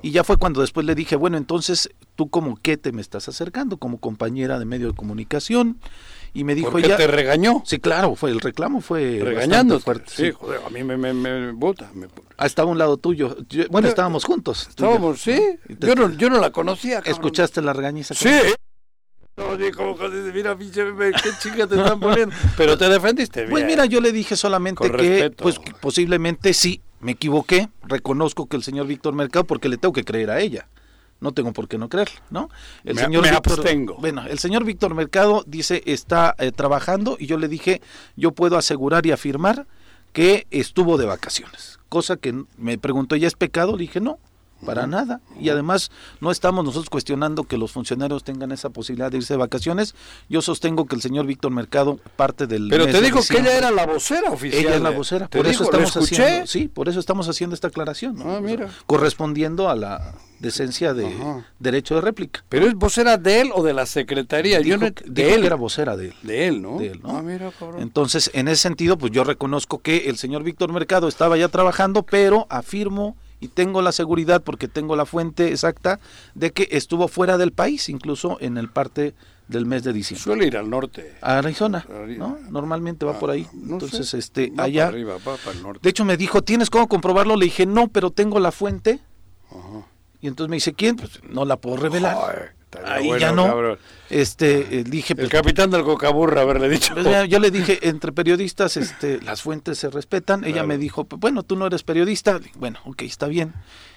Y ya fue cuando después le dije, bueno, entonces tú como qué te me estás acercando, como compañera de medio de comunicación. Y me dijo ¿Por qué te regañó? Sí, claro, fue el reclamo fue regañando fuerte. Sí, joder, a mí me, me, me bota. Ah, estaba a un lado tuyo. bueno, estábamos juntos. Estábamos, sí. Yo no, yo no la conocía. ¿Escuchaste la regañiza? Sí. Oye, como que mira, pinche, qué chica te están poniendo. (laughs) Pero te defendiste pues bien. Pues mira, yo le dije solamente que, pues posiblemente sí, me equivoqué, reconozco que el señor Víctor Mercado, porque le tengo que creer a ella. No tengo por qué no creerle, ¿no? El señor Víctor, Bueno, el señor Víctor Mercado dice está eh, trabajando y yo le dije, yo puedo asegurar y afirmar que estuvo de vacaciones. Cosa que me preguntó, ¿ya es pecado? Le dije, no, para nada. Y además no estamos nosotros cuestionando que los funcionarios tengan esa posibilidad de irse de vacaciones. Yo sostengo que el señor Víctor Mercado parte del Pero te digo que ella era la vocera oficial. Ella es la vocera, por eso estamos haciendo, sí, por eso estamos haciendo esta aclaración, ah, mira. correspondiendo a la decencia de derecho de réplica. Pero es vocera de él o de la secretaría? yo no, de él era vocera de él. De él, ¿no? De él, Ah, mira, Entonces, en ese sentido, pues yo reconozco que el señor Víctor Mercado estaba ya trabajando, pero afirmo y tengo la seguridad porque tengo la fuente exacta de que estuvo fuera del país, incluso en el parte del mes de diciembre. Suele ir al norte. A Arizona, ¿no? Normalmente va ah, por ahí. Entonces, este, allá. De hecho, me dijo, ¿tienes cómo comprobarlo? Le dije, no, pero tengo la fuente. Y entonces me dice, ¿quién? Pues no la puedo revelar. Ahí ya no. Este, eh, dije. El pues, capitán del Cocaburra, haberle dicho. Pues, yo le dije, entre periodistas, este, las fuentes se respetan. Ella me dijo, bueno, tú no eres periodista. Bueno, ok, está bien.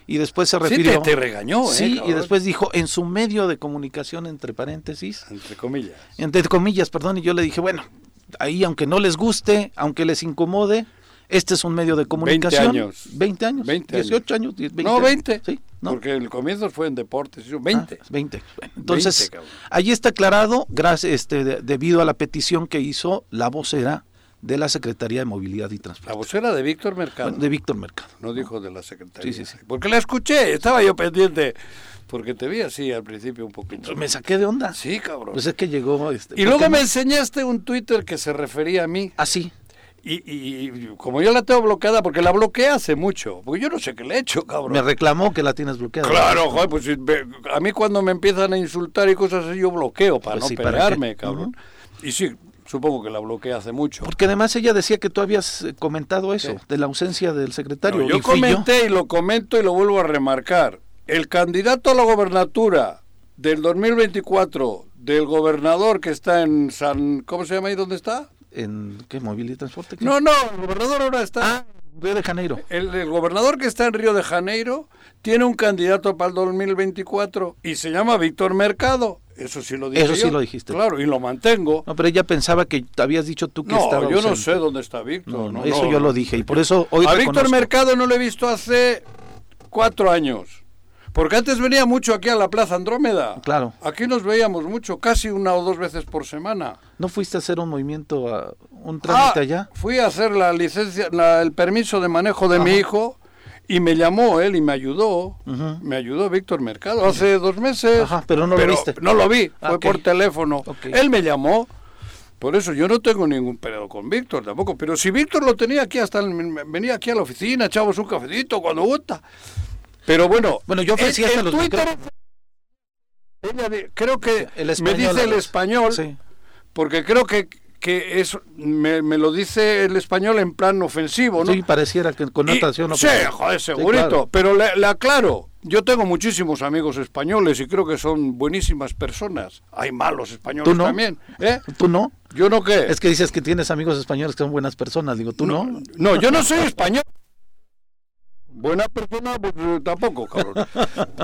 Y después se refirió. Sí, te, regañó, ¿eh? Sí, y después dijo, en su medio de comunicación, entre paréntesis. Entre comillas. Entre comillas, perdón. Y yo le dije, bueno, ahí, aunque no les guste, aunque les incomode, este es un medio de comunicación. 20 años. 20 años. 18 años. no, 20. Sí, Porque el comienzo fue en deportes. 20. 20. Ah, entonces, allí está aclarado, gracias, este, debido a la petición que hizo la vocera de la Secretaría de Movilidad y Transporte. La vocera de Víctor Mercado. De Víctor Mercado. No dijo de la Secretaría. Sí, sí, sí. Porque la escuché, estaba yo pendiente. Porque te vi así al principio un poquito. Me saqué de onda. Sí, cabrón. Pues es que llegó. Este, y luego me enseñaste un Twitter que se refería a mí. Ah, sí. Y, como yo la tengo bloqueada, porque la bloqueé hace mucho, porque yo no sé qué le he hecho, cabrón. Me reclamó que la tienes bloqueada. Claro, joder, pues a mí cuando me empiezan a insultar y cosas así, yo bloqueo para pues no pegarme, cabrón. Y sí, supongo que la bloqueé hace mucho. Porque además ella decía que tú habías eh, comentado eso, de la ausencia del secretario. yo comenté y lo comento y lo vuelvo a remarcar. El candidato a la gobernatura del 2024 del gobernador que está en San... ¿Cómo se llama ahí? ¿Dónde está? En ¿qué? movilidad y transporte. No, no, el gobernador ahora está. Ah, Río de Janeiro. El, gobernador que está en Río de Janeiro tiene un candidato para el 2024 y se llama Víctor Mercado. Eso sí lo dije. Eso sí lo dijiste. Claro, y lo mantengo. No, pero ella pensaba que habías dicho tú que estaba. No, yo no sé dónde está Víctor. No, eso yo lo dije y por eso hoy. A Víctor Mercado no lo he visto hace cuatro años. Porque antes venía mucho aquí a la Plaza Andrómeda. Claro. Aquí nos veíamos mucho, casi una o dos veces por semana. ¿No fuiste a hacer un movimiento, un trámite ah, allá? Fui a hacer la licencia, el permiso de manejo de mi hijo Y me llamó él y me ayudó, me ayudó Víctor Mercado hace dos meses. Ajá, pero no lo viste. No lo vi, fue ah, por teléfono. Él me llamó, por eso yo no tengo ningún periodo con Víctor tampoco, pero si Víctor lo tenía aquí, hasta venía aquí a la oficina, echábamos un cafecito cuando gusta. Pero bueno, bueno yo ofrecí hasta los Twitter, creo que me dice el español, porque creo que que es me, lo dice el español en plan ofensivo, ¿no? Sí, pareciera que con notación Sí, joder, segurito, pero le, aclaro, yo tengo muchísimos amigos españoles y creo que son buenísimas personas. Hay malos españoles también, ¿eh? ¿Tú no? ¿Yo no qué? Es que dices que tienes amigos españoles que son buenas personas, digo, ¿tú no? No, no yo no soy español. Buena persona, pues tampoco, cabrón.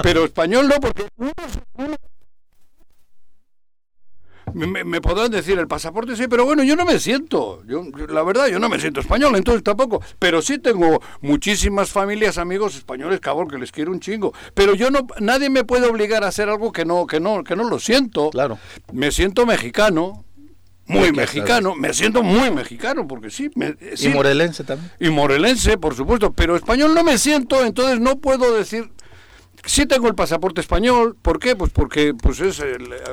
Pero español no, porque me, podrán decir el pasaporte sí, pero bueno, yo no me siento, yo, la verdad, yo no me siento español, entonces tampoco, pero sí tengo muchísimas familias, amigos españoles, cabrón, que les quiero un chingo, pero yo no, nadie me puede obligar a hacer algo que no, que no, que no lo siento. Claro. Me siento mexicano, muy mexicano, me siento muy mexicano, porque sí, Y morelense también. Y morelense, por supuesto, pero español no me siento, entonces no puedo decir Sí tengo el pasaporte español, ¿por qué? Pues porque pues es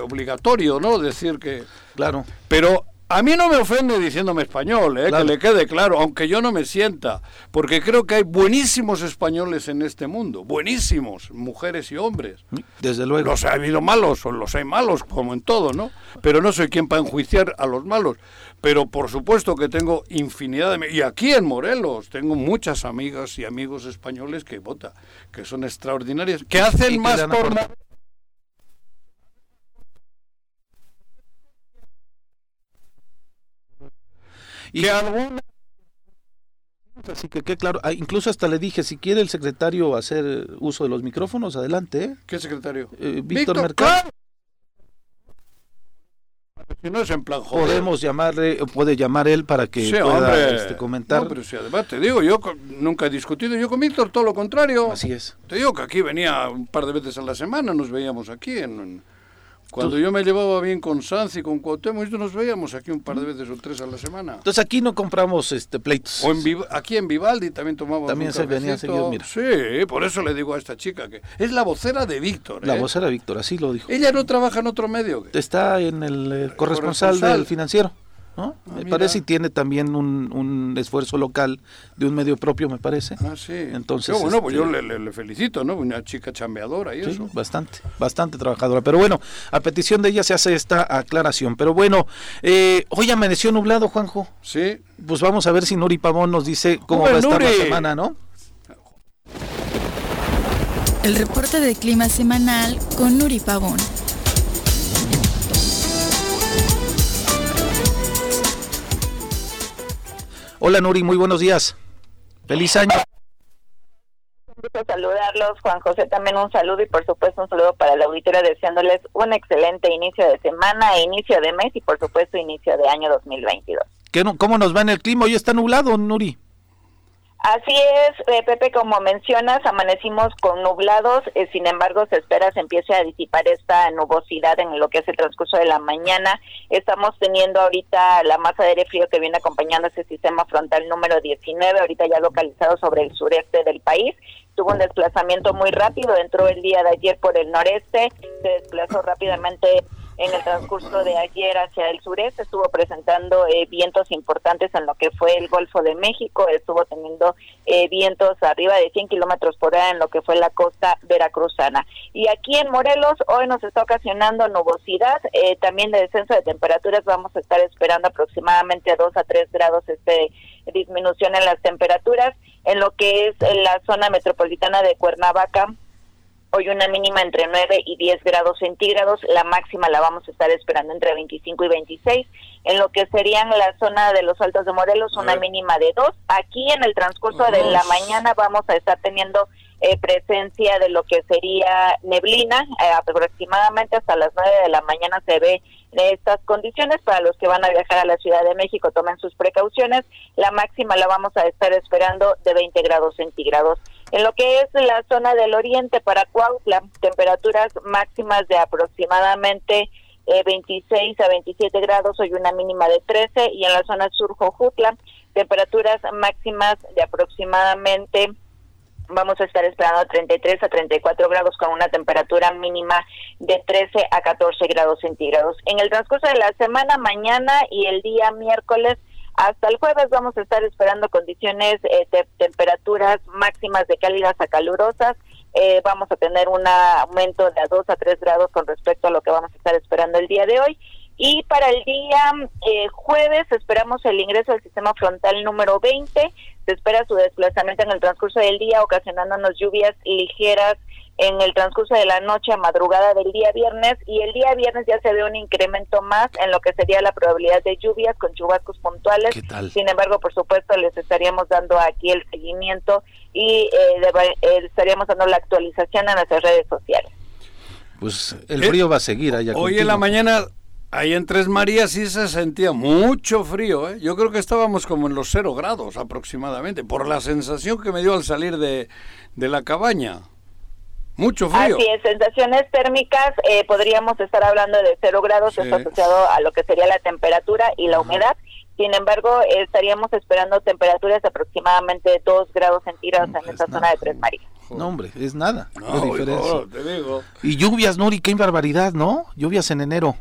obligatorio, ¿no? Decir que... Claro. Pero a mí no me ofende diciéndome español, ¿eh? que le quede claro, aunque yo no me sienta, porque creo que hay buenísimos españoles en este mundo, buenísimos, mujeres y hombres. Desde luego. Los ha habido malos, o los hay malos, como en todo, ¿no? Pero no soy quien para enjuiciar a los malos pero por supuesto que tengo infinidad de... Y aquí en Morelos tengo muchas amigas y amigos españoles que vota, que son extraordinarias, que hacen más por... Y alguna Así que qué claro, ah, incluso hasta le dije, si quiere el secretario hacer uso de los micrófonos, adelante. ¿eh? ¿Qué secretario? Eh, Víctor, Mercado. Si no es en plan Podemos llamarle, puede llamar él para que pueda este, comentar. No, pero si además te digo, yo nunca he discutido yo con Víctor, todo lo contrario. Así es. Te digo que aquí venía un par de veces a la semana, nos veíamos aquí en cuando yo me llevaba bien con Sanz y con Cuauhtémoc, nos veíamos aquí un par de veces o tres a la semana. Entonces aquí no compramos este pleitos. O en aquí en Vivaldi también tomábamos También se venía seguido, mira. Sí, por eso le digo a esta chica que es la vocera de Víctor. La ¿eh? vocera de Víctor, así lo dijo. Ella no trabaja en otro medio. Está en el eh, corresponsal del financiero. ¿No? Ah, me parece y tiene también un, un, esfuerzo local de un medio propio, me parece. Ah, sí. Entonces, bueno, pues yo este, le, felicito, ¿no? Una chica chambeadora y eso. Bastante, bastante trabajadora. Pero bueno, a petición de ella se hace esta aclaración. Pero bueno, eh, hoy amaneció nublado, Juanjo. Sí. Pues vamos a ver si Nuri Pavón nos dice cómo va a estar la semana, ¿no? El reporte de clima semanal con Nuri Pavón. Hola Nuri, muy buenos días. Feliz año. Un gusto saludarlos, Juan José también un saludo y por supuesto un saludo para la auditoría deseándoles un excelente inicio de semana, inicio de mes y por supuesto inicio de año 2022. ¿Cómo nos va en el clima? Hoy está nublado, Nuri. Así es, eh, Pepe, como mencionas, amanecimos con nublados, eh, sin embargo, se espera se empiece a disipar esta nubosidad en lo que es el transcurso de la mañana. Estamos teniendo ahorita la masa de aire frío que viene acompañando ese sistema frontal número 19, ahorita ya localizado sobre el sureste del país. Tuvo un desplazamiento muy rápido, entró el día de ayer por el noreste, se desplazó rápidamente en el transcurso de ayer hacia el sureste, estuvo presentando eh, vientos importantes en lo que fue el Golfo de México, estuvo teniendo eh, vientos arriba de 100 kilómetros por hora en lo que fue la costa veracruzana. Y aquí en Morelos hoy nos está ocasionando nubosidad, eh, también de descenso de temperaturas, vamos a estar esperando aproximadamente 2 a 3 grados este disminución en las temperaturas en lo que es la zona metropolitana de Cuernavaca Hoy una mínima entre 9 y 10 grados centígrados, la máxima la vamos a estar esperando entre 25 y 26. En lo que serían la zona de los Altos de Morelos, una mínima de 2. Aquí en el transcurso de la mañana vamos a estar teniendo eh, presencia de lo que sería neblina, eh, aproximadamente hasta las 9 de la mañana se ve estas condiciones. Para los que van a viajar a la Ciudad de México tomen sus precauciones. La máxima la vamos a estar esperando de 20 grados centígrados en lo que es la zona del oriente para Cuautla, temperaturas máximas de aproximadamente 26 eh, a 27 grados, hoy una mínima de 13, y en la zona sur Jojutla, temperaturas máximas de aproximadamente vamos a estar esperando 33 a 34 grados con una temperatura mínima de 13 a 14 grados centígrados. En el transcurso de la semana, mañana y el día miércoles, hasta el jueves vamos a estar esperando condiciones eh, de temperaturas máximas de cálidas a calurosas. Eh, vamos a tener un aumento de a 2 a 3 grados con respecto a lo que vamos a estar esperando el día de hoy. Y para el día eh, jueves esperamos el ingreso del sistema frontal número 20. Se espera su desplazamiento en el transcurso del día, ocasionándonos lluvias ligeras en el transcurso de la noche a madrugada del día viernes y el día viernes ya se ve un incremento más en lo que sería la probabilidad de lluvias con chubascos puntuales. Sin embargo, por supuesto, les estaríamos dando aquí el seguimiento y eh, eh, estaríamos dando la actualización en nuestras redes sociales. Pues el frío va a seguir allá. Hoy en la mañana Ahí en Tres Marías sí se sentía mucho frío, ¿eh? Yo creo que estábamos como en los cero grados aproximadamente, por la sensación que me dio al salir de, la cabaña. Mucho frío. Así es, sensaciones térmicas, eh, podríamos estar hablando de cero grados, esto asociado a lo que sería la temperatura y la humedad. Sin embargo, estaríamos esperando temperaturas de aproximadamente 2 grados centígrados en esta zona de Tres Marías. No, hombre, es nada. No, te digo. Y lluvias, Nuri, qué barbaridad, ¿no? Lluvias en enero.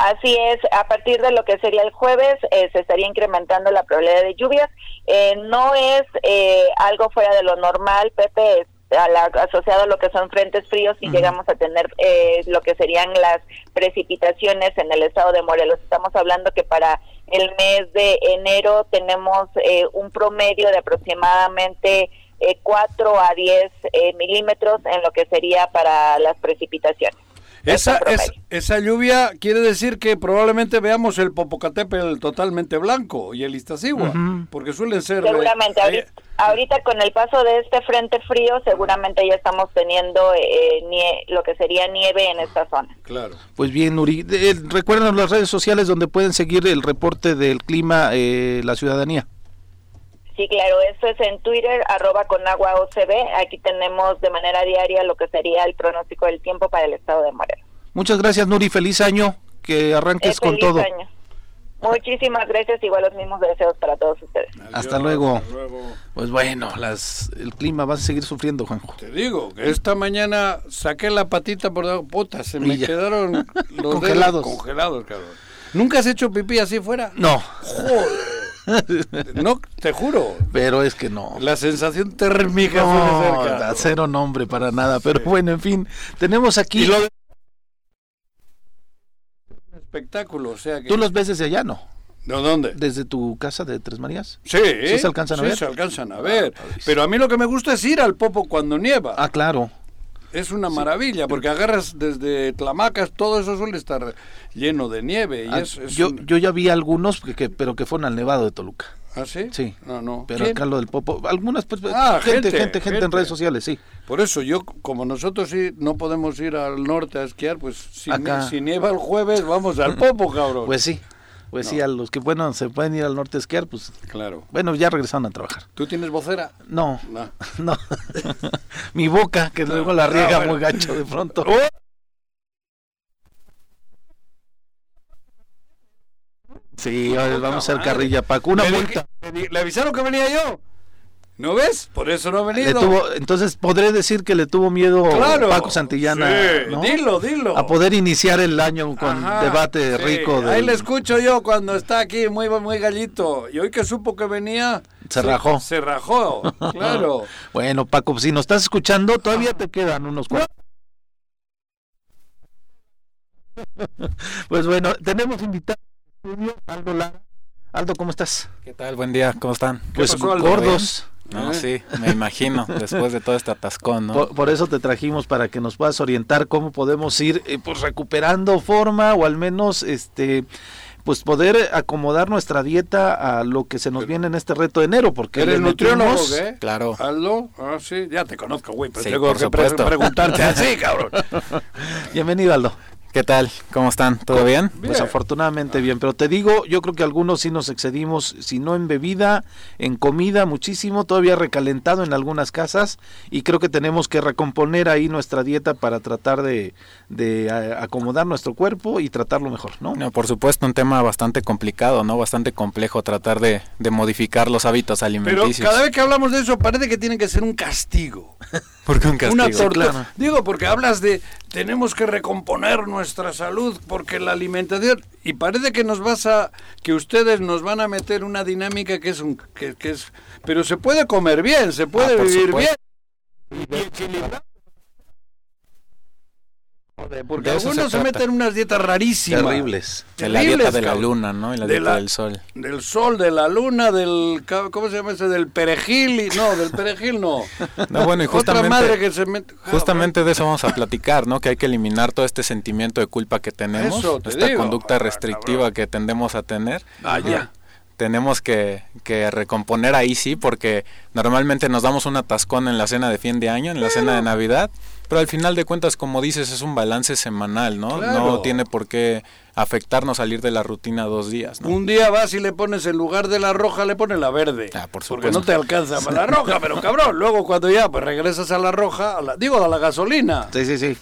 Así es, a partir de lo que sería el jueves eh, se estaría incrementando la probabilidad de lluvias. Eh, no es eh, algo fuera de lo normal, Pepe, asociado a lo que son frentes fríos y llegamos a tener lo que serían las precipitaciones en el estado de Morelos. Estamos hablando que para el mes de enero tenemos un promedio de aproximadamente 4 a 10 milímetros en lo que sería para las precipitaciones. Esa, esa lluvia quiere decir que probablemente veamos el Popocatépetl totalmente blanco y el Iztaccíhuatl, porque suelen ser... Eh, seguramente, ahorita, con el paso de este frente frío, seguramente ya estamos teniendo eh, lo que sería nieve en esta zona. Claro. Pues bien, Uri, eh, recuerden las redes sociales donde pueden seguir el reporte del clima la ciudadanía. Sí, claro, eso es en Twitter, arroba con agua OCB. Aquí tenemos de manera diaria lo que sería el pronóstico del tiempo para el estado de Morelos. Muchas gracias, Nuri. Feliz año. Que arranques con todo. Año. Muchísimas gracias, igual los mismos deseos para todos ustedes. hasta, luego. Pues bueno, las, el clima va a seguir sufriendo, Juanjo. Te digo, que esta mañana saqué la patita por debajo, puta, se me quedaron (laughs) los congelados. congelados, cabrón. ¿Nunca has hecho pipí así fuera? No. Joder. (laughs) no, te juro. Pero es que no. La sensación térmica no, cerca. cero nombre para nada. Pero bueno, en fin, tenemos aquí. lo espectáculo, o sea que... Tú los ves desde allá, ¿no? ¿De dónde? ¿Desde tu casa de Tres Marías? Sí. ¿Sí se alcanzan a ver? Sí, se alcanzan a ver. Ah, Pero a mí lo que me gusta es ir al Popo cuando nieva. Ah, claro. Es una maravilla, porque agarras desde Tlamacas, todo eso suele estar lleno de nieve. Y ah, es, yo, yo ya vi algunos, que, pero que fueron al Nevado de Toluca. ¿Ah, sí? Sí. No, no. Pero acá lo del Popo, algunas pues, ah, gente, gente, gente, en redes sociales, sí. Por eso yo, como nosotros sí no podemos ir al norte a esquiar, pues si, si nieva el jueves vamos al Popo, cabrón. Pues sí. Pues sí, a los que bueno se pueden ir al norte a esquiar, pues. Claro. Bueno, ya regresaron a trabajar. ¿Tú tienes vocera? No. No. (laughs) (laughs) Mi boca, que luego la riega muy gacho de pronto. Oh. Sí, vamos a hacer carrilla, Paco. Una vuelta. ¿Le avisaron que venía yo? ¿No ves? Por eso no ha venido. entonces podré decir que le tuvo miedo Paco Santillana. Dilo, dilo. A poder iniciar el año con debate rico. Ahí le escucho yo cuando está aquí muy, muy gallito. Y hoy que supo que venía. Se, rajó. Se rajó, (laughs) claro. bueno, Paco, si nos estás escuchando, todavía te quedan unos cuantos. pues bueno, tenemos invitado Aldo Lara. Aldo, ¿cómo estás? ¿Qué tal? Buen día, ¿cómo están? Pues gordos. No, sí, me imagino, (laughs) después de todo este atascón, ¿no? Por, eso te trajimos para que nos puedas orientar cómo podemos ir eh, pues recuperando forma o al menos este pues poder acomodar nuestra dieta a lo que se nos viene en este reto de enero, porque eres nutriólogo, ¿eh? Claro. Aldo, ah, sí, ya te conozco, güey, pero tengo que preguntarte así, cabrón. (laughs) Bienvenido, Aldo. ¿Qué tal? ¿Cómo están? ¿Todo bien? Pues afortunadamente bien, pero te digo, yo creo que algunos sí nos excedimos, si no en bebida, en comida, muchísimo, todavía recalentado en algunas casas y creo que tenemos que recomponer ahí nuestra dieta para tratar de, de acomodar nuestro cuerpo y tratarlo mejor, ¿no? ¿no? Por supuesto, un tema bastante complicado, ¿no? Bastante complejo tratar de, de modificar los hábitos alimenticios. Pero cada vez que hablamos de eso parece que tiene que ser un castigo. ¿Por qué un castigo? Una torta. Digo, porque hablas de tenemos que recomponer nuestra salud porque la alimentación y parece que nos vas a que ustedes nos van a meter una dinámica que es un que, es pero se puede comer bien, se puede ah, vivir bien porque algunos se, meten en unas dietas rarísimas. Terribles. la dieta de la luna, ¿no? Y la dieta del sol. Del sol, de la luna, del... ¿Cómo se llama ese? Del perejil. Y, no, del perejil no. No, bueno, y justamente... madre que se mete, ah, justamente de eso vamos a platicar, ¿no? Que hay que eliminar todo este sentimiento de culpa que tenemos. esta conducta restrictiva que tendemos a tener. Ah, ya tenemos que, que, recomponer ahí sí, porque normalmente nos damos un atascón en la cena de fin de año, en la cena de Navidad, pero al final de cuentas, como dices, es un balance semanal, ¿no? No tiene por qué afectarnos salir de la rutina dos días. ¿no? Un día vas y le pones en lugar de la roja, le pones la verde. Ah, por porque no te alcanza para la roja, pero cabrón, luego cuando ya pues regresas a la roja, digo a la gasolina. Sí, sí, sí.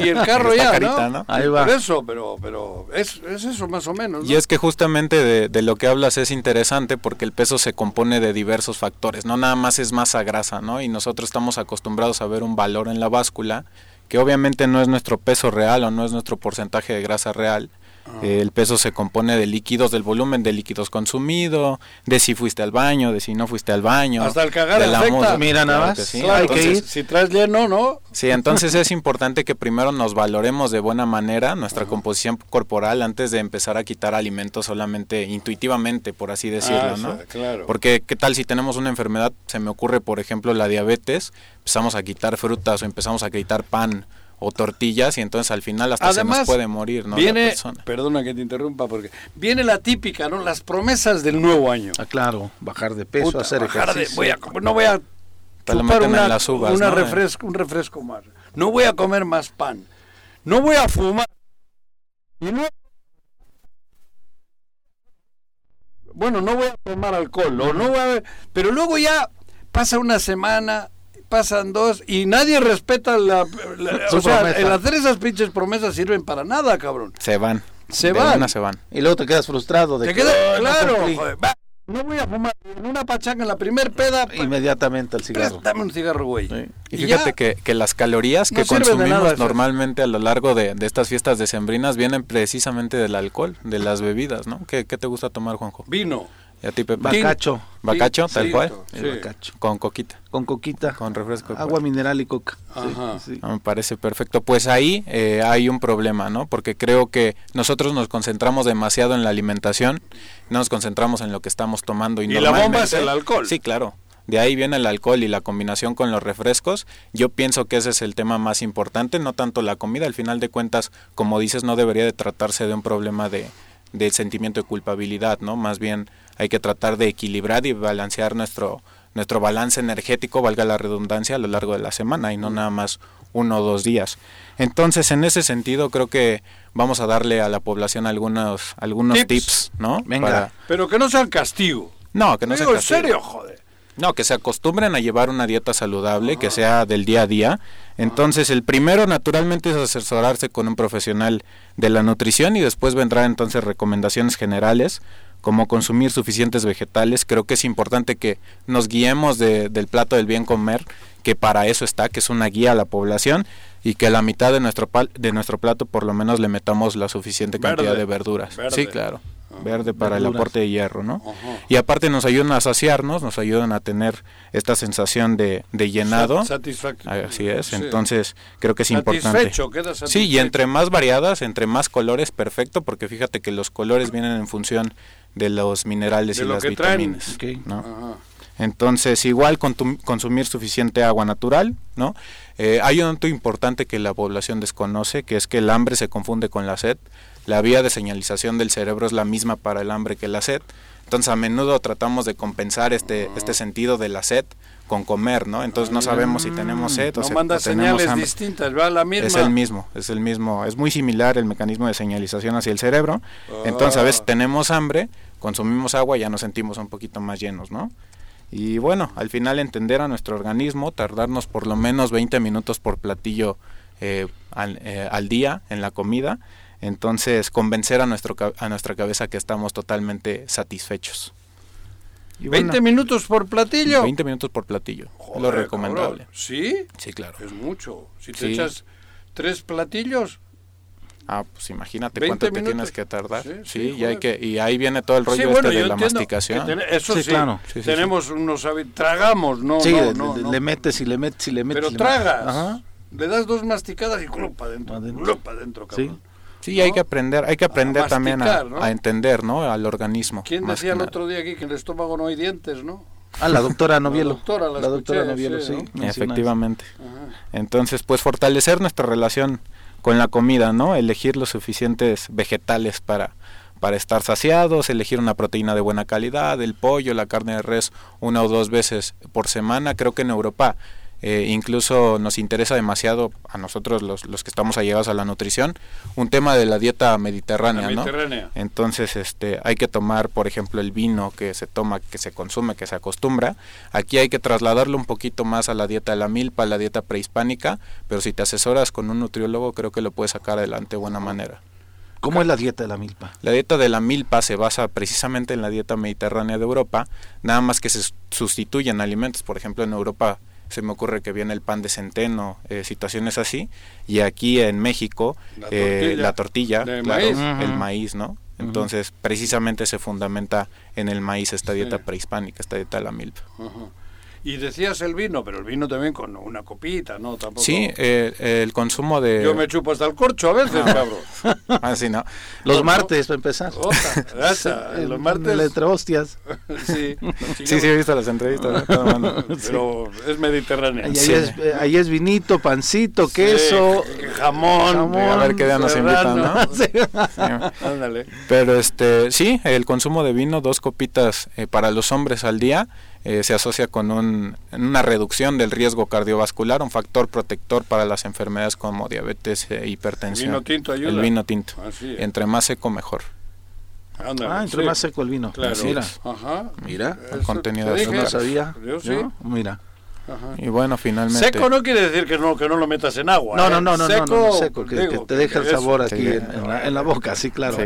Y el carro ya, ¿no? Ahí va. Por eso, pero, pero es, es eso más o menos. Y es que justamente de, de, lo que hablas es interesante porque el peso se compone de diversos factores, no nada más es masa grasa, ¿no? Y nosotros estamos acostumbrados a ver un valor en la báscula que obviamente no es nuestro peso real o no es nuestro porcentaje de grasa real, el peso se compone de líquidos, del volumen de líquidos consumido, de si fuiste al baño, de si no fuiste al baño. Hasta el cagar de la Mira nada más. Si traes lleno, ¿no? Sí, entonces es importante que primero nos valoremos de buena manera nuestra composición corporal antes de empezar a quitar alimentos solamente intuitivamente, por así decirlo, ah, ¿no? Claro. Porque qué tal si tenemos una enfermedad, se me ocurre, por ejemplo, la diabetes, empezamos a quitar frutas o empezamos a quitar pan o tortillas y entonces al final hasta se nos puede morir, ¿no? Viene, perdona que te interrumpa porque viene la típica, ¿no? Las promesas del nuevo año. Ah, claro, bajar de peso, hacer ejercicio. voy a, no voy a chupar una, una refresco, un refresco más. No voy a comer más pan. No voy a fumar. Y no bueno, no voy a tomar alcohol, o no voy a, pero luego ya pasa una semana, pasan dos y nadie respeta la, (laughs) o sea, el hacer esas pinches promesas sirven para nada, cabrón. Se van. Se van. se van. Y luego te quedas frustrado de te quedas, claro, no, voy a fumar en una pachanga en la primer peda. Inmediatamente al cigarro. Dame un cigarro, güey. Y, fíjate que, que, las calorías que consumimos normalmente a lo largo de, de, estas fiestas decembrinas vienen precisamente del alcohol, de las bebidas, ¿no? ¿Qué, qué te gusta tomar, Juanjo? Vino. ¿Y a ti, Pepe? Bacacho. ¿Bacacho, tal cual? Sí. Bacacho. Con coquita. Con coquita. Con refresco. Agua mineral y coca. Ajá. Ah, me parece perfecto. Pues ahí eh, hay un problema, ¿no? Porque creo que nosotros nos concentramos demasiado en la alimentación, no nos concentramos en lo que estamos tomando. Y, ¿Y la bomba es el alcohol. Sí, claro. De ahí viene el alcohol y la combinación con los refrescos. Yo pienso que ese es el tema más importante, no tanto la comida. Al final de cuentas, como dices, no debería de tratarse de un problema de, de sentimiento de culpabilidad, ¿no? Más bien hay que tratar de equilibrar y balancear nuestro, nuestro balance energético, valga la redundancia, a lo largo de la semana y no nada más uno o dos días. Entonces, en ese sentido, creo que vamos a darle a la población algunos, algunos tips, ¿no? Venga. Pero que no sean castigo. No, que no sea castigo. en serio, joder. No, que se acostumbren a llevar una dieta saludable, que sea del día a día. Entonces, el primero naturalmente es asesorarse con un profesional de la nutrición y después vendrá entonces recomendaciones generales como consumir suficientes vegetales. Creo que es importante que nos guiemos del plato del bien comer, que para eso está, que es una guía a la población y que a la mitad de nuestro de nuestro plato por lo menos le metamos la suficiente cantidad de verduras. Sí, claro. Verde para el aporte de hierro, ¿no? Y aparte nos ayudan a saciarnos, nos ayudan a tener esta sensación de, de llenado. Satisfactorio. Así es, entonces creo que es importante. Sí, y entre más variadas, entre más colores, perfecto, porque fíjate que los colores vienen en función de los minerales y las vitaminas. Entonces, igual consumir suficiente agua natural, ¿no? Eh, hay un dato importante que la población desconoce, que es que el hambre se confunde con la sed. La vía de señalización del cerebro es la misma para el hambre que la sed. Entonces, a menudo tratamos de compensar este, este sentido de la sed con comer, ¿no? Entonces no sabemos si tenemos sed o, no manda señales distintas, va la misma. Es el mismo, es el mismo, es muy similar el mecanismo de señalización hacia el cerebro. Entonces a veces ah. tenemos hambre, consumimos agua y ya nos sentimos un poquito más llenos, ¿no? Y bueno, al final entender a nuestro organismo, tardarnos por lo menos 20 minutos por platillo eh, al, eh, al día en la comida, entonces convencer a, nuestro, a nuestra cabeza que estamos totalmente satisfechos. Y ¿20 minutos por platillo? 20 minutos por platillo, lo recomendable. ¿Sí? Sí, claro. Es mucho. Si te echas tres platillos... Ah, pues imagínate cuánto te tienes que tardar. Sí, y, hay que, y ahí viene todo el rollo este de la masticación. eso sí, claro. tenemos unos tragamos, no, sí, no, le, metes y le metes y le metes. Pero tragas. Le das dos masticadas y clupa adentro, clupa adentro, cabrón. Sí, hay que aprender, hay que aprender también a, entender, ¿no? Al organismo. ¿Quién decía el otro día aquí que en el estómago no hay dientes, no? Ah, la doctora Novielo. (laughs) La doctora, la, doctora Novielo, sí. Efectivamente. Entonces, pues fortalecer nuestra relación con la comida, ¿no? Elegir los suficientes vegetales para, para estar saciados, elegir una proteína de buena calidad, el pollo, la carne de res una o dos veces por semana. Creo que en Europa eh, incluso nos interesa demasiado a nosotros los, los, que estamos allegados a la nutrición un tema de la dieta mediterránea, ¿no? Entonces, este, hay que tomar, por ejemplo, el vino que se toma, que se consume, que se acostumbra. Aquí hay que trasladarlo un poquito más a la dieta de la milpa, a la dieta prehispánica, pero si te asesoras con un nutriólogo, creo que lo puedes sacar adelante de buena manera. ¿Cómo es la dieta de la milpa? La dieta de la milpa se basa precisamente en la dieta mediterránea de Europa, nada más que se sustituyen alimentos. Por ejemplo, en Europa se me ocurre que viene el pan de centeno, eh, situaciones así, y aquí en México la tortilla, eh, el maíz, ¿no? Entonces, precisamente se fundamenta en el maíz esta dieta prehispánica, esta dieta de la milpa. Y decías el vino, pero el vino también con una copita, ¿no? Tampoco... Sí, eh, el consumo de... Yo me chupo hasta el corcho a veces, ah. cabrón. (laughs) Así, ¿no? Los martes, para empezar. (laughs) los martes... Entre hostias. (laughs) sí, sí, sí, he visto las entrevistas. pero es mediterráneo. Ahí, es, eh, ahí, es, vinito, pancito, queso, jamón, A ver qué día nos invitan, ¿no? Ándale. Pero este, sí, el consumo de vino, dos copitas eh, para los hombres al día eh, se asocia con un, una reducción del riesgo cardiovascular, un factor protector para las enfermedades como diabetes e hipertensión. ¿El vino tinto ayuda? El vino tinto. Entre más seco, mejor. ah, entre más seco el vino. Claro. Mira, Ajá. mira, el contenido de No sabía. Yo sí. Mira. Y bueno, finalmente. Seco no quiere decir que no, que no lo metas en agua. No, no, ¿eh? no, no, seco, no, seco que, te deja el sabor aquí en, la, boca, sí, claro.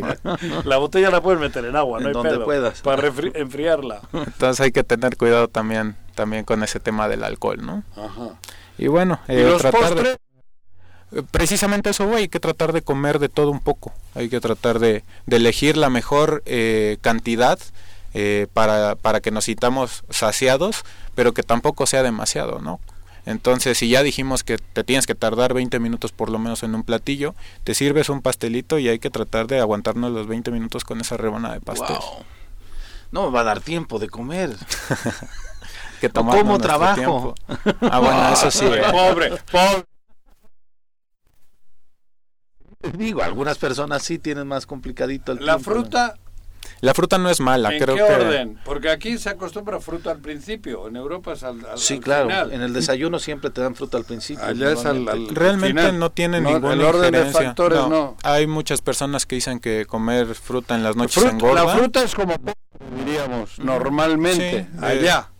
La botella la puedes meter en agua, no hay donde puedas. Para enfriarla. Entonces hay que tener cuidado también, también con ese tema del alcohol, ¿no? Ajá. Y bueno, eh, tratar de, eh, precisamente eso, hay que tratar de comer de todo un poco. Hay que tratar de, de elegir la mejor eh, cantidad eh, para, para que nos sintamos saciados, pero que tampoco sea demasiado, ¿no? Entonces, si ya dijimos que te tienes que tardar 20 minutos por lo menos en un platillo, te sirves un pastelito y hay que tratar de aguantarnos los 20 minutos con esa rebanada de pastel. No me va a dar tiempo de comer. (laughs) que como trabajo. Ah, bueno, eso sí. (laughs) pobre, pobre. Digo, algunas personas sí tienen más complicadito el La fruta la fruta no es mala, ¿En creo qué orden? Porque aquí se acostumbra fruta al principio, en Europa es al, al Sí, claro, en el desayuno siempre te dan fruta al principio. Allá es al, Realmente no tiene ninguna el orden de factores no. Hay muchas personas que dicen que comer fruta en las noches engorda. La fruta es como diríamos normalmente allá.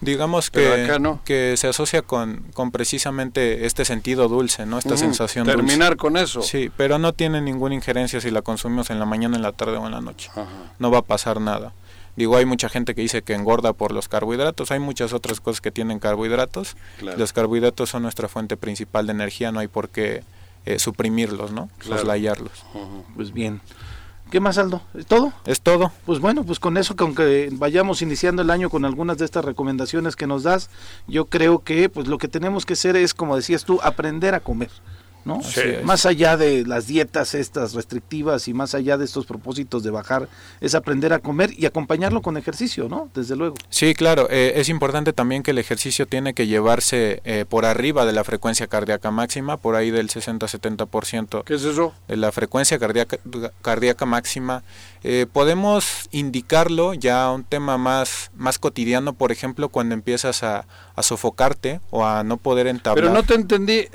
Digamos que, que se asocia con, con precisamente este sentido dulce, ¿no? Esta sensación Terminar con eso. Sí, pero no tiene ninguna injerencia si la consumimos en la mañana, en la tarde o en la noche. No va a pasar nada. Digo, hay mucha gente que dice que engorda por los carbohidratos, hay muchas otras cosas que tienen carbohidratos. Los carbohidratos son nuestra fuente principal de energía, no hay por qué eh, suprimirlos, ¿no? Soslayarlos. Pues bien. ¿Qué más, Aldo? ¿Es todo? Es todo. Pues bueno, pues con eso, con que vayamos iniciando el año con algunas de estas recomendaciones que nos das, yo creo que pues lo que tenemos que hacer es, como decías tú, aprender a comer. ¿No? Más allá de las dietas estas restrictivas y más allá de estos propósitos de bajar, es aprender a comer y acompañarlo con ejercicio, ¿no? Desde luego. Sí, claro. Eh, es importante también que el ejercicio tiene que llevarse eh, por arriba de la frecuencia cardíaca máxima, por ahí del 60-70%. ¿Qué es eso? De la frecuencia cardíaca, cardíaca máxima. Eh, podemos indicarlo ya un tema más, más cotidiano, por ejemplo, cuando empiezas a, a sofocarte o a no poder entablar. Pero no te entendí.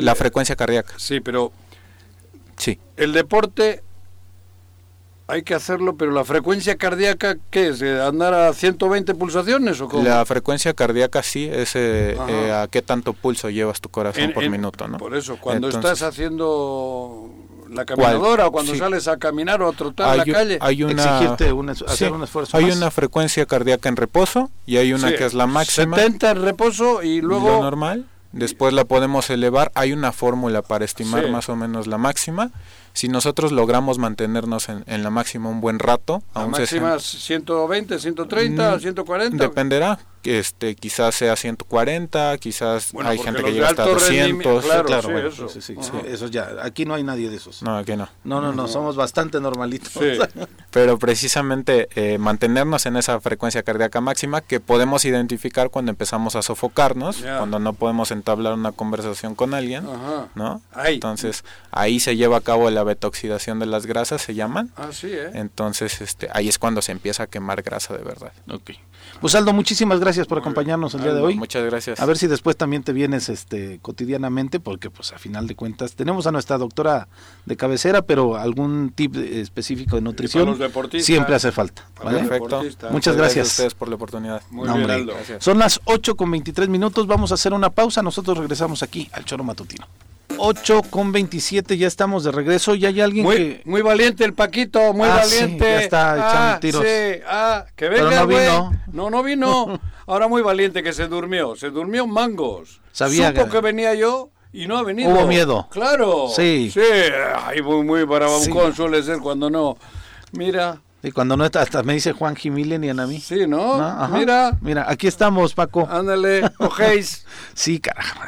la frecuencia cardíaca. Sí, pero. Sí. El deporte hay que hacerlo, pero la frecuencia cardíaca, ¿qué es? ¿Andar a 120 pulsaciones o cómo? La frecuencia cardíaca sí, es eh, eh, a qué tanto pulso llevas tu corazón por minuto, ¿no? Por eso, cuando estás haciendo la caminadora o cuando sales a caminar o a trotar la calle, hay una, exigirte un, hacer un esfuerzo Hay una frecuencia cardíaca en reposo y hay una que es la máxima. 70 en reposo y luego... Lo normal. Después la podemos elevar. Hay una fórmula para estimar más o menos la máxima si nosotros logramos mantenernos en, en la máxima un buen rato, la máxima 120, 130, 140. Dependerá, este quizás sea 140, quizás hay gente que llega hasta 200. Claro, claro eso. Sí, sí, eso ya, aquí no hay nadie de esos. No, aquí no. No, no, no, somos bastante normalitos. (laughs) Pero precisamente eh, mantenernos en esa frecuencia cardíaca máxima que podemos identificar cuando empezamos a sofocarnos, cuando no podemos entablar una conversación con alguien, ¿no? Entonces, ahí se lleva a cabo la betoxidación de las grasas, se llaman. Ah, sí, ¿eh? Entonces, este, ahí es cuando se empieza a quemar grasa de verdad. Ok. Pues Aldo, muchísimas gracias por acompañarnos el día de hoy. Muchas gracias. A ver si después también te vienes este cotidianamente, porque pues a final de cuentas tenemos a nuestra doctora de cabecera, pero algún tip específico de nutrición siempre hace falta. Perfecto. Muchas gracias. a ustedes por la oportunidad. Muy bien, Son las 8 con 23 minutos, vamos a hacer una pausa, nosotros regresamos aquí al Choro Matutino. 8 con 27, ya estamos de regreso. Ya hay alguien muy, que. Muy valiente el Paquito, muy ah, valiente. ya está echando ah, tiros. Sí, ah, que venga, no vino. No, no vino. (laughs) Ahora muy valiente que se durmió. Se durmió mangos. Sabía Supo que... venía yo y no ha venido. Hubo miedo. Claro. Sí. Sí. Ay, muy, muy barabancón suele ser cuando no. Mira. Y cuando no está, hasta me dice Juan y a mí. Sí, ¿no? Mira. Mira, aquí estamos, Paco. Ándale, (laughs) ojéis. sí, carajo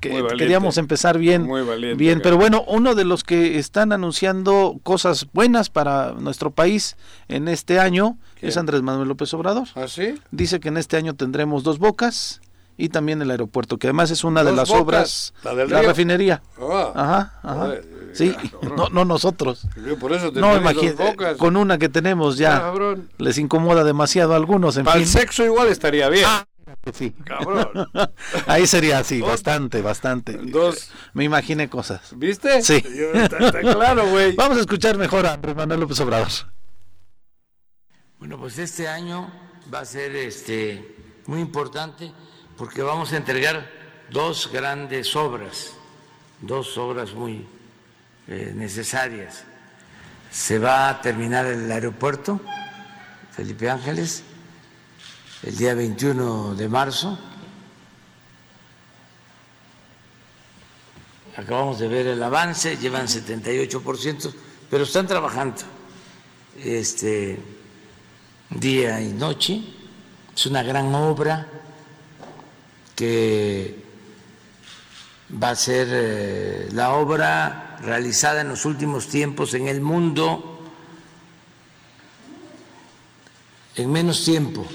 queríamos empezar bien, bien, pero bueno, uno de los que están anunciando cosas buenas para nuestro país en este año es Andrés Manuel López Obrador. ¿Ah, sí? Dice que en este año tendremos dos bocas y también el aeropuerto, que además es una de las obras, la, del la refinería. Ah. ajá, ajá. sí, (laughs) no, no nosotros. por eso no, imagínate, con una que tenemos ya les incomoda demasiado a algunos. En Para el sexo igual estaría bien. Ah, Sí. Cabrón. (laughs) Ahí sería así, bastante, bastante. Dos. Me imaginé cosas. ¿Viste? Sí. está, claro, güey. (laughs) Vamos a escuchar mejor a Andrés Manuel López Obrador. Bueno, pues este año va a ser este muy importante porque vamos a entregar dos grandes obras, dos obras muy eh, necesarias. Se va a terminar el aeropuerto Felipe Ángeles el día 21 de marzo. Acabamos de ver el avance, llevan 78%, pero están trabajando este, día y noche. Es una gran obra que va a ser eh, la obra realizada en los últimos tiempos en el mundo en menos tiempo.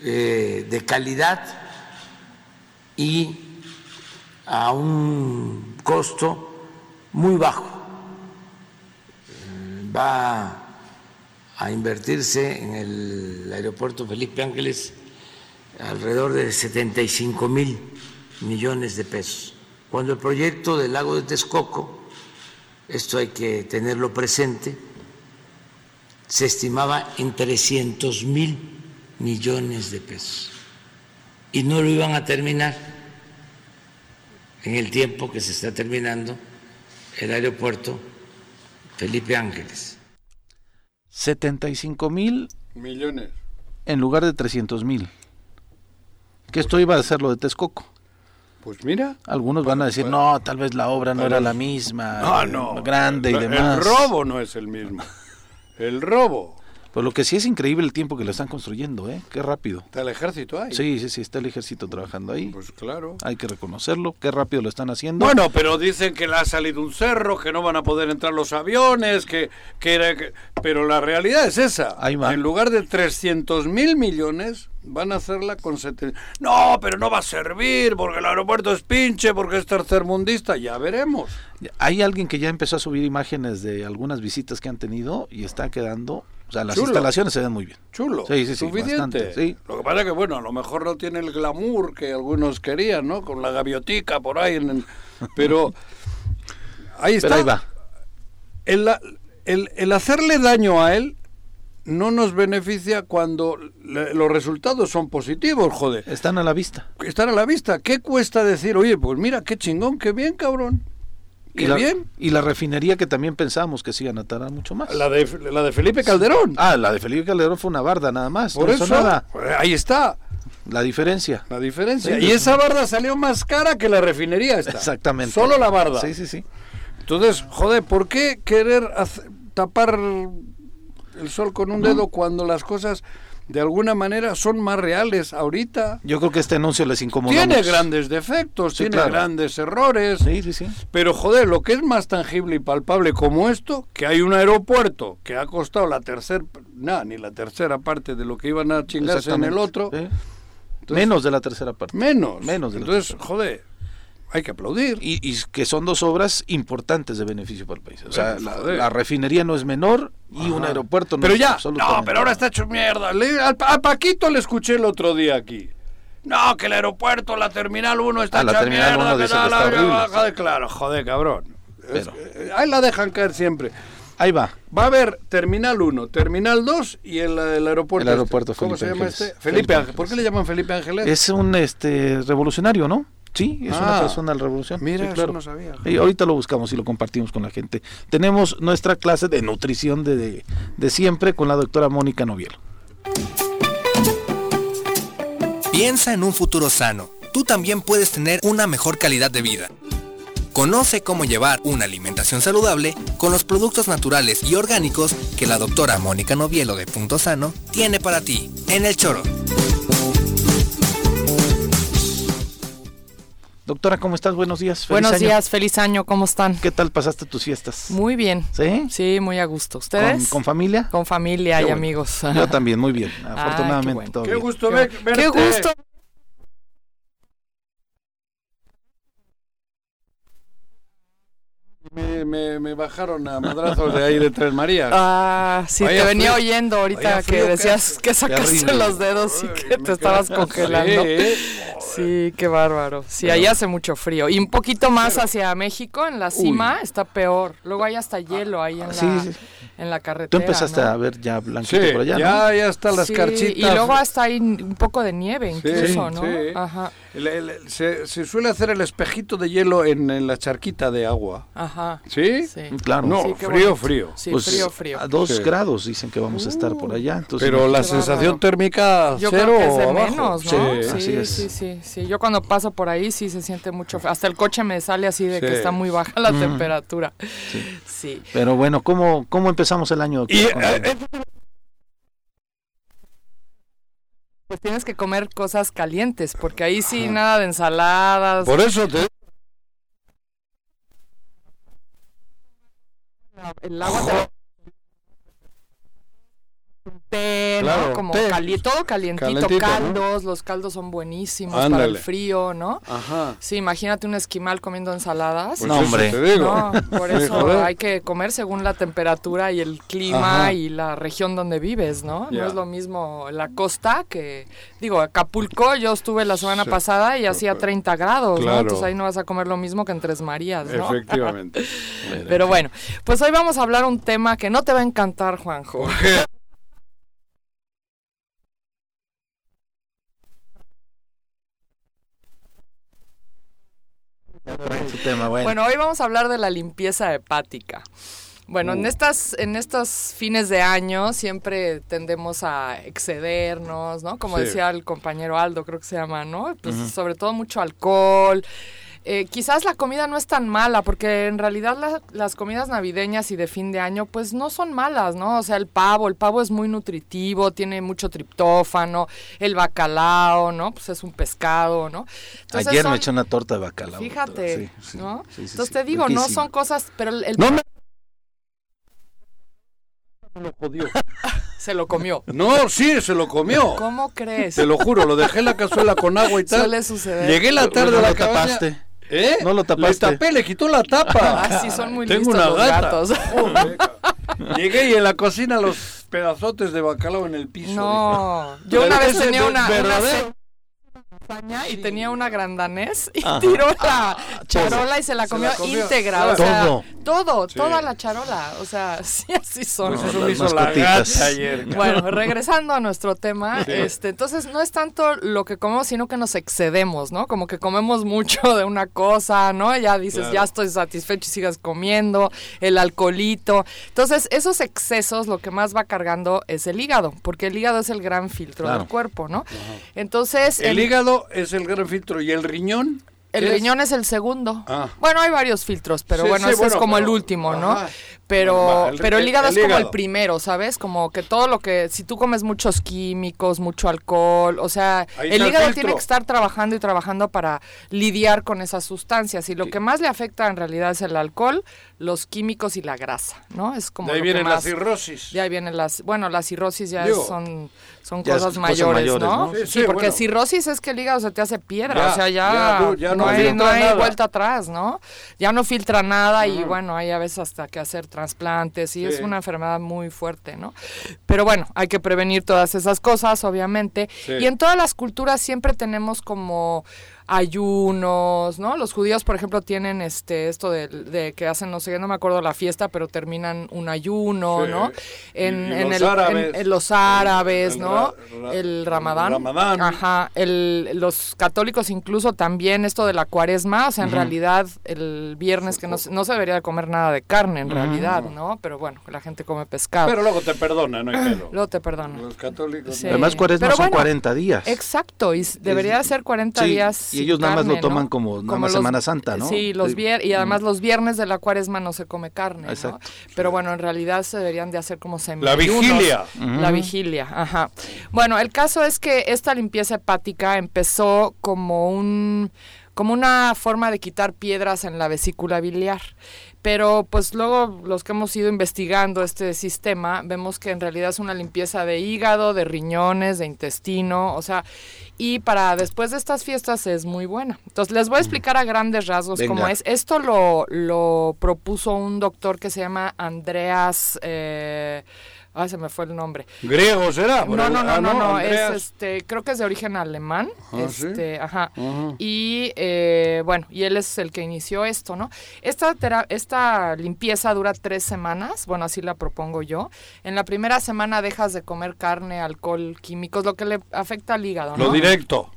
Eh, de calidad y a un costo muy bajo. Eh, va a invertirse en el aeropuerto Felipe Ángeles alrededor de 75 mil millones de pesos. Cuando el proyecto del lago de Texcoco, esto hay que tenerlo presente, se estimaba en 300 mil millones de pesos. Y no lo iban a terminar en el tiempo que se está terminando el aeropuerto Felipe Ángeles. 75 mil millones en lugar de 300 mil. Que esto iba a ser lo de Texcoco. Pues mira. Algunos van a decir, no, tal vez la obra no era la misma, no, no, grande y demás. El robo no es el mismo. El robo pues lo que sí es increíble el tiempo que lo están construyendo, ¿eh? Qué rápido. Está el ejército ahí. Sí, sí, sí, está el ejército trabajando ahí. Pues claro. Hay que reconocerlo, qué rápido lo están haciendo. Bueno, pero dicen que le ha salido un cerro, que no van a poder entrar los aviones, que, que era... Pero la realidad es esa. Ahí va. En lugar de 300 mil millones, van a hacerla con 70... No, pero no va a servir, porque el aeropuerto es pinche, porque es tercermundista. Ya veremos. Hay alguien que ya empezó a subir imágenes de algunas visitas que han tenido y está quedando O sea, las instalaciones se ven muy bien. Chulo. Sí, sí, sí. Suficiente. sí. Lo que pasa es que, bueno, a lo mejor no tiene el glamour que algunos querían, ¿no? Con la gaviotica por ahí. En (laughs) Pero ahí está. ahí va. El, el, hacerle daño a él no nos beneficia cuando los resultados son positivos, joder. Están a la vista. Están a la vista. ¿Qué cuesta decir, oye, pues mira, qué chingón, qué bien, cabrón? Y la, bien. Y la refinería que también pensábamos que se iban a tardar mucho más. La de, la de Felipe Calderón. Ah, la de Felipe Calderón fue una barda nada más. Por eso, nada. ahí está. La diferencia. La diferencia. y esa barda salió más cara que la refinería esta. Exactamente. Solo la barda. Sí, sí, sí. Entonces, joder, ¿por qué querer tapar el sol con un dedo cuando las cosas de alguna manera son más reales ahorita. Yo creo que este anuncio les incomoda. Tiene grandes defectos, tiene grandes errores. Sí, sí, sí. Pero joder, lo que es más tangible y palpable como esto, que hay un aeropuerto que ha costado la tercera, nada, ni la tercera parte de lo que iban a chingarse en el otro. menos de la tercera parte. Menos. Menos de Entonces, joder, hay que aplaudir. Y, que son dos obras importantes de beneficio para el país. O sea, la, refinería no es menor y un aeropuerto no pero ya, No, pero ahora está hecho mierda. a Paquito le escuché el otro día aquí. No, que el aeropuerto, la Terminal 1 está ah, hecha mierda. que está de claro, joder, cabrón. Eh, ahí la dejan caer siempre. Ahí va. Va a haber Terminal 1, Terminal 2 y el, aeropuerto. El aeropuerto este. ¿Cómo se llama este? Felipe, Ángeles. ¿Por qué le llaman Felipe Ángeles? Es un este revolucionario, ¿no? Sí, es una ah, persona de la revolución. Mira, claro. no sabía. Y ahorita lo buscamos y lo compartimos con la gente. Tenemos nuestra clase de nutrición de, de, siempre con la doctora Mónica Novielo. Piensa en un futuro sano. Tú también puedes tener una mejor calidad de vida. Conoce cómo llevar una alimentación saludable con los productos naturales y orgánicos que la doctora Mónica Novielo de Punto Sano tiene para ti en el choro. Doctora, ¿cómo estás? Buenos días. Buenos días, feliz año, ¿cómo están? ¿Qué tal pasaste tus fiestas? Muy bien. ¿Sí? Sí, muy a gusto. ¿Ustedes? ¿Con, familia? Con familia y amigos. (laughs) Yo también, muy bien. (laughs) Afortunadamente qué, qué gusto verte. Qué gusto Me, me, bajaron a madrazos de ahí de Tres Marías. (laughs) Ah, sí, te venía oyendo ahorita que decías que sacaste los dedos y que te estabas congelando. Sí, qué bárbaro. Sí, ahí hace mucho frío. Y un poquito más hacia México, en la cima, está peor. Luego hay hasta hielo ahí en la en la carretera. Tú empezaste a ver ya blanquito por allá, ya, ya están las carchitas. Y luego hasta ahí un poco de nieve incluso, ¿no? Ajá. se, se, suele hacer el espejito de hielo en, la charquita de agua. Ajá. ¿Sí? sí. Claro. No, frío, frío. Sí, pues frío, frío. A dos grados dicen que vamos a estar por allá. Entonces, Pero la sensación térmica Yo cero creo que es de menos, ¿no? Sí, sí, sí, sí, Yo cuando paso por ahí sí se siente mucho. Hasta el coche me sale así de que está muy baja la temperatura. Sí. Pero bueno, ¿cómo, cómo empezamos el año? Eh, pues tienes que comer cosas calientes, porque ahí sí nada de ensaladas. Por eso te... El agua Como todo calientito, caldos, los caldos son buenísimos para el frío, ¿no? Ajá. Sí, imagínate un esquimal comiendo ensaladas. Pues no, hombre. No, (laughs) por eso hay que comer según la temperatura y el clima y la región donde vives, ¿no? No es lo mismo la costa que, digo, Acapulco, yo estuve la semana pasada y hacía 30 grados, ¿no? Entonces ahí no vas a comer lo mismo que en Tres Marías, ¿no? Efectivamente. (laughs) Pero bueno, pues hoy vamos a hablar un tema que no te va a encantar, Juanjo. Bueno. hoy vamos a hablar de la limpieza hepática. Bueno, en uh. estas, en estos fines de año siempre tendemos a excedernos, ¿no? Como decía el compañero Aldo, creo que se llama, ¿no? Pues sobre todo mucho alcohol, eh, quizás la comida no es tan mala, porque en realidad las comidas navideñas y de fin de año, pues no son malas, ¿no? O sea, el pavo, el pavo es muy nutritivo, tiene mucho triptófano, el bacalao, ¿no? Pues es un pescado, ¿no? Ayer me eché una torta de bacalao. Fíjate, ¿no? Entonces te digo, no son cosas, pero el... No me... lo jodió. (laughs) se lo comió. No, sí, se lo comió. ¿Cómo crees? Te lo juro, lo dejé en la cazuela con agua y (laughs) tal. Suele suceder. Llegué la tarde a la cabaña. ¿Eh? No lo tapaste. Le tapé, le quitó la tapa. (laughs) Ah, sí, son muy Tengo listos una los gatos. (laughs) Llegué y en la cocina los pedazotes de bacalao en el piso. No, yo una vez tenía una, y tenía una grandanés y tiró la charola y se la comió, íntegra. O sea, todo. Todo, toda la charola. O sea, (laughs) sí, así son. Pues eso hizo la gata ayer. Bueno, regresando a nuestro tema, este, entonces no es tanto lo que comemos, sino que nos excedemos, ¿no? Como que comemos mucho de una cosa, ¿no? Ya dices, ya estoy satisfecho y sigas comiendo, el alcoholito. Entonces, esos excesos lo que más va cargando es el hígado, porque el hígado es el gran filtro del cuerpo, ¿no? Entonces... el hígado es el gran filtro y el riñón. El riñón es el segundo. Ah. Bueno, hay varios filtros, pero bueno, ese es como el último, ¿no? Pero, el, pero el hígado es como el primero, ¿sabes? Como que todo lo que, si tú comes muchos químicos, mucho alcohol, o sea, el hígado tiene que estar trabajando y trabajando para lidiar con esas sustancias. Y lo que más le afecta en realidad es el alcohol, los químicos y la grasa, ¿no? Es como... De ahí vienen las cirrosis. De ahí vienen las, bueno, las cirrosis ya son, son cosas mayores, ¿no? Sí, porque cirrosis es que el hígado se te hace piedra, o sea, ya, no, hay, no hay vuelta atrás, ¿no? Ya no filtra nada y bueno, hay a veces hasta que hacer trasplantes y es una enfermedad muy fuerte, ¿no? Pero bueno, hay que prevenir todas esas cosas, obviamente. Y en todas las culturas siempre tenemos como ayunos, ¿no? Los judíos, por ejemplo, tienen este esto de, que hacen, no sé, no me acuerdo la fiesta, pero terminan un ayuno, ¿no? En, en, los el, árabes, en, los árabes, ¿no? el ramadán. ramadán. Ajá. El, los católicos incluso también esto de la cuaresma, o sea, en realidad el viernes que no, no, se debería de comer nada de carne, en realidad, ¿no? Pero bueno, la gente come pescado. Pero luego te perdona, no hay Luego te perdona. Los católicos. Además, cuaresma son 40 días. Exacto, y debería ser 40 días y ellos nada más lo toman como, como Semana Santa, ¿no? Sí, los vier y además los viernes de la cuaresma no se come carne, ¿no? Pero bueno, en realidad se deberían de hacer como semi La vigilia. La vigilia, ajá. Bueno, el caso es que esta limpieza hepática empezó como un como una forma de quitar piedras en la vesícula biliar. Pero pues luego los que hemos ido investigando este sistema, vemos que en realidad es una limpieza de hígado, de riñones, de intestino, o sea, y para después de estas fiestas es muy buena. Entonces les voy a explicar a grandes rasgos cómo es. Esto lo, lo propuso un doctor que se llama Andreas... Eh, Ah, se me fue el nombre. ¿Griego será? No, no, no, ah, no, no, es este, creo que es de origen alemán. Ah, este, ajá. Y eh, bueno, y él es el que inició esto, ¿no? Esta, esta limpieza dura tres semanas, bueno, así la propongo yo. En la primera semana dejas de comer carne, alcohol, químicos, lo que le afecta al hígado, ¿no? Lo directo.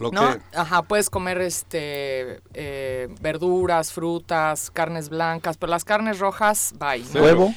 Lo ¿No? Que... Ajá, puedes comer este eh, verduras, frutas, carnes blancas, pero las carnes rojas, bye. ¿Huevo?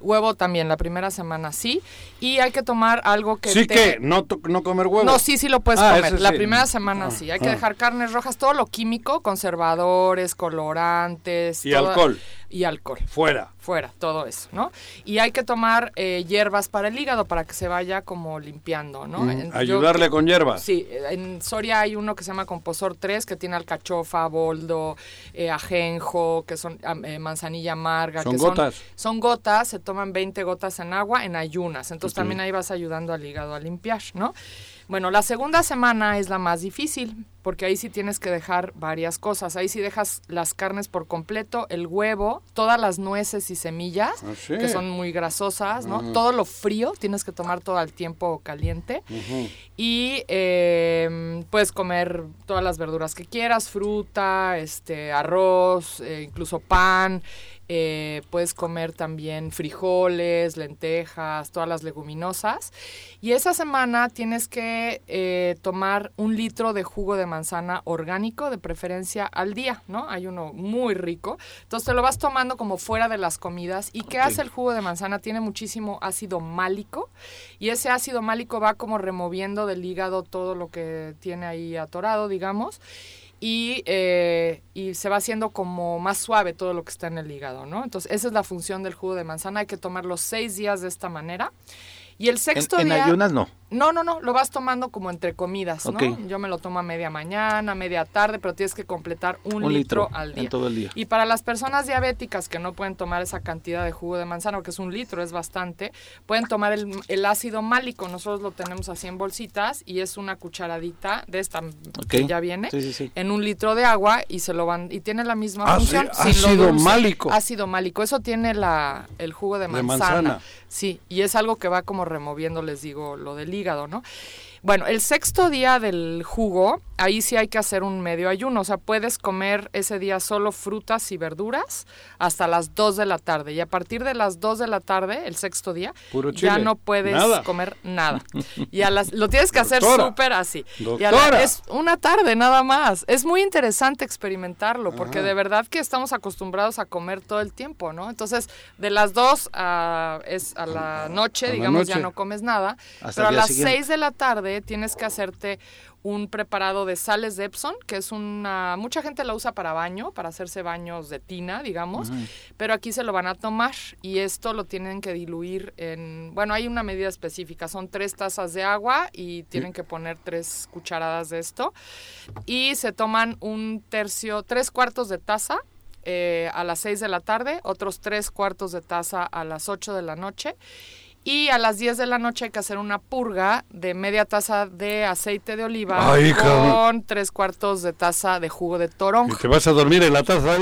Huevo también, la primera semana sí. Y hay que tomar algo que... Sí que, no, no comer huevo. No, sí, sí lo puedes ah, comer. La primera semana ah, sí. Hay que ah. dejar carnes rojas, todo lo químico, conservadores, colorantes. Y alcohol y alcohol. Fuera. Fuera, todo eso, ¿no? Y hay que tomar eh, hierbas para el hígado para que se vaya como limpiando, ¿no? Ayudarle con hierbas. Sí, en Soria hay uno que se llama Composor 3 que tiene alcachofa, boldo, eh, ajenjo, que son eh, manzanilla amarga. ¿Son que gotas? Son, gotas, se toman 20 gotas en agua en ayunas. Entonces también ahí vas ayudando al hígado a limpiar, ¿no? Bueno, la segunda semana es la más difícil, porque ahí sí tienes que dejar varias cosas. Ahí sí dejas las carnes por completo, el huevo, todas las nueces y semillas, ah, que son muy grasosas, ¿no? Todo lo frío, tienes que tomar todo el tiempo caliente. Y eh, puedes comer todas las verduras que quieras, fruta, este, arroz, eh, incluso pan. Eh, puedes comer también frijoles, lentejas, todas las leguminosas. Y esa semana tienes que eh, tomar un litro de jugo de manzana orgánico, de preferencia al día, ¿no? Hay uno muy rico. Entonces te lo vas tomando como fuera de las comidas. ¿Y qué hace el jugo de manzana? Tiene muchísimo ácido málico. Y ese ácido málico va como removiendo del hígado todo lo que tiene ahí atorado, digamos y, eh, y se va haciendo como más suave todo lo que está en el hígado, ¿no? Entonces, esa es la función del jugo de manzana. Hay que tomarlo seis días de esta manera. Y el sexto en, día... En ayunas no. No, no, no, lo vas tomando como entre comidas, ¿no? Yo me lo tomo a media mañana, media tarde, pero tienes que completar un, litro, al día. todo el día. Y para las personas diabéticas que no pueden tomar esa cantidad de jugo de manzana, porque es un litro, es bastante, pueden tomar el, ácido málico. Nosotros lo tenemos así en bolsitas y es una cucharadita de esta que ya viene en un litro de agua y se lo van y tiene la misma ah, función. ácido málico. Ácido málico, eso tiene la el jugo de manzana. De manzana. Sí, y es algo que va como removiendo, les digo, lo del hígado, ¿no? Bueno, el sexto día del jugo, ahí sí hay que hacer un medio ayuno, o sea, puedes comer ese día solo frutas y verduras hasta las 2 de la tarde. Y a partir de las 2 de la tarde, el sexto día, ya no puedes comer nada. (laughs) Y a las, lo tienes que hacer súper así. Y es una tarde nada más. Es muy interesante experimentarlo porque de verdad que estamos acostumbrados a comer todo el tiempo, ¿no? Entonces, de las 2 a, es a la noche, digamos, ya no comes nada, pero a las 6 de la tarde tienes que hacerte un preparado de sales de Epson, que es una... Mucha gente lo usa para baño, para hacerse baños de tina, digamos, pero aquí se lo van a tomar y esto lo tienen que diluir en... Bueno, hay una medida específica, son tres tazas de agua y tienen que poner tres cucharadas de esto y se toman un tercio, tres cuartos de taza eh, a las seis de la tarde, otros tres cuartos de taza a las ocho de la noche y a las 10 de la noche hay que hacer una purga de media taza de aceite de oliva con tres cuartos de taza de jugo de toronja. ¿Y te vas a dormir en la taza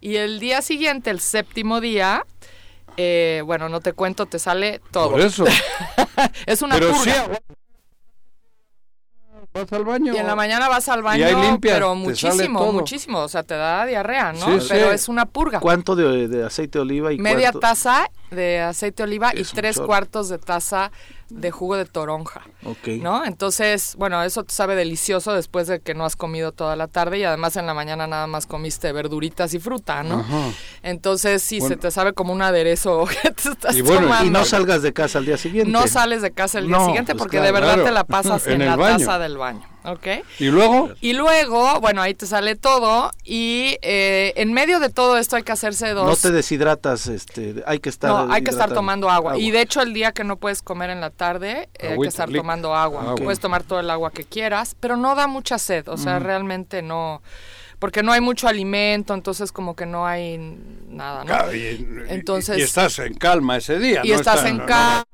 Y el día siguiente, el séptimo día, eh, bueno, no te cuento, te sale todo. Por eso. (laughs) es una purga. Vas al baño. Y en la mañana vas al baño, pero muchísimo, muchísimo. O sea, te da diarrea, ¿no? pero es una purga. ¿Cuánto de, aceite de oliva? y Media taza de aceite de oliva y tres cuartos de taza de jugo de toronja. Ok. ¿No? Entonces, bueno, eso te sabe delicioso después de que no has comido toda la tarde y además en la mañana nada más comiste verduritas y fruta, ¿no? Entonces, sí, se te sabe como un aderezo (laughs) que te estás y tomando. Y no salgas de casa al día siguiente. No sales de casa el día siguiente pues porque de verdad te la pasas (laughs) en, la taza del baño. ¿Ok? ¿Y luego? Y luego, bueno, ahí te sale todo y eh, en medio de todo esto hay que hacerse dos... No te deshidratas, este, hay que estar... No, hay que estar tomando agua. Y de hecho el día que no puedes comer en la tarde, eh, hay que estar tomando agua. Puedes tomar todo el agua que quieras, pero no da mucha sed, o sea, realmente no porque no hay mucho alimento, entonces como que no hay nada, ¿no? y, entonces, y, estás en calma ese día, y estás en calma.